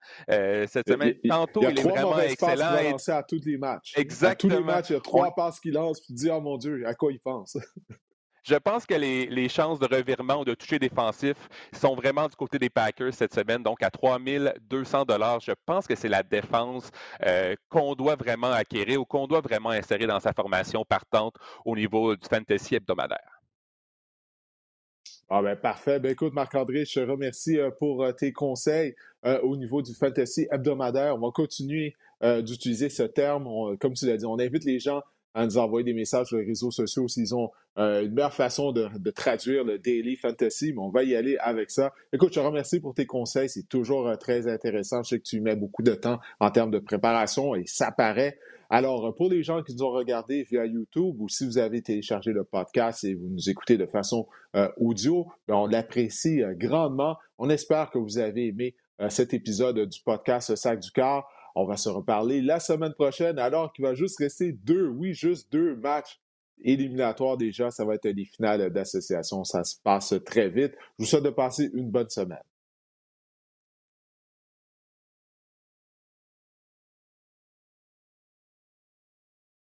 [SPEAKER 4] cette semaine, tantôt, il, est vraiment excellent.
[SPEAKER 1] Il a à tous les matchs.
[SPEAKER 4] Exactement.
[SPEAKER 1] À tous les matchs, il y a trois passes qu'il lance, puis dis, oh mon Dieu, à quoi il pense?
[SPEAKER 4] Je pense que les, chances de revirement ou de toucher défensif sont vraiment du côté des Packers cette semaine, donc à 3200 dollars. Je pense que c'est la défense euh, qu'on doit vraiment acquérir ou qu'on doit vraiment insérer dans sa formation partante au niveau du fantasy hebdomadaire.
[SPEAKER 1] Ah ben parfait. Ben écoute, Marc-André, je te remercie euh, pour euh, tes conseils au niveau du fantasy hebdomadaire. On va continuer d'utiliser ce terme. comme tu l'as dit, on invite les gens à nous envoyer des messages sur les réseaux sociaux s'ils ont euh, une meilleure façon de, traduire le daily fantasy, mais on va y aller avec ça. Écoute, je te remercie pour tes conseils, c'est toujours euh, très intéressant. Je sais que tu mets beaucoup de temps en termes de préparation et ça paraît. Alors, euh, pour les gens qui nous ont regardés via YouTube ou si vous avez téléchargé le podcast et vous nous écoutez de façon audio, ben, on l'apprécie grandement. On espère que vous avez aimé cet épisode du podcast Sac du Car. On va se reparler la semaine prochaine, alors qu'il va juste rester deux, oui, juste deux matchs éliminatoires déjà. Ça va être des finales d'association. Ça se passe très vite. Je vous souhaite de passer une bonne semaine.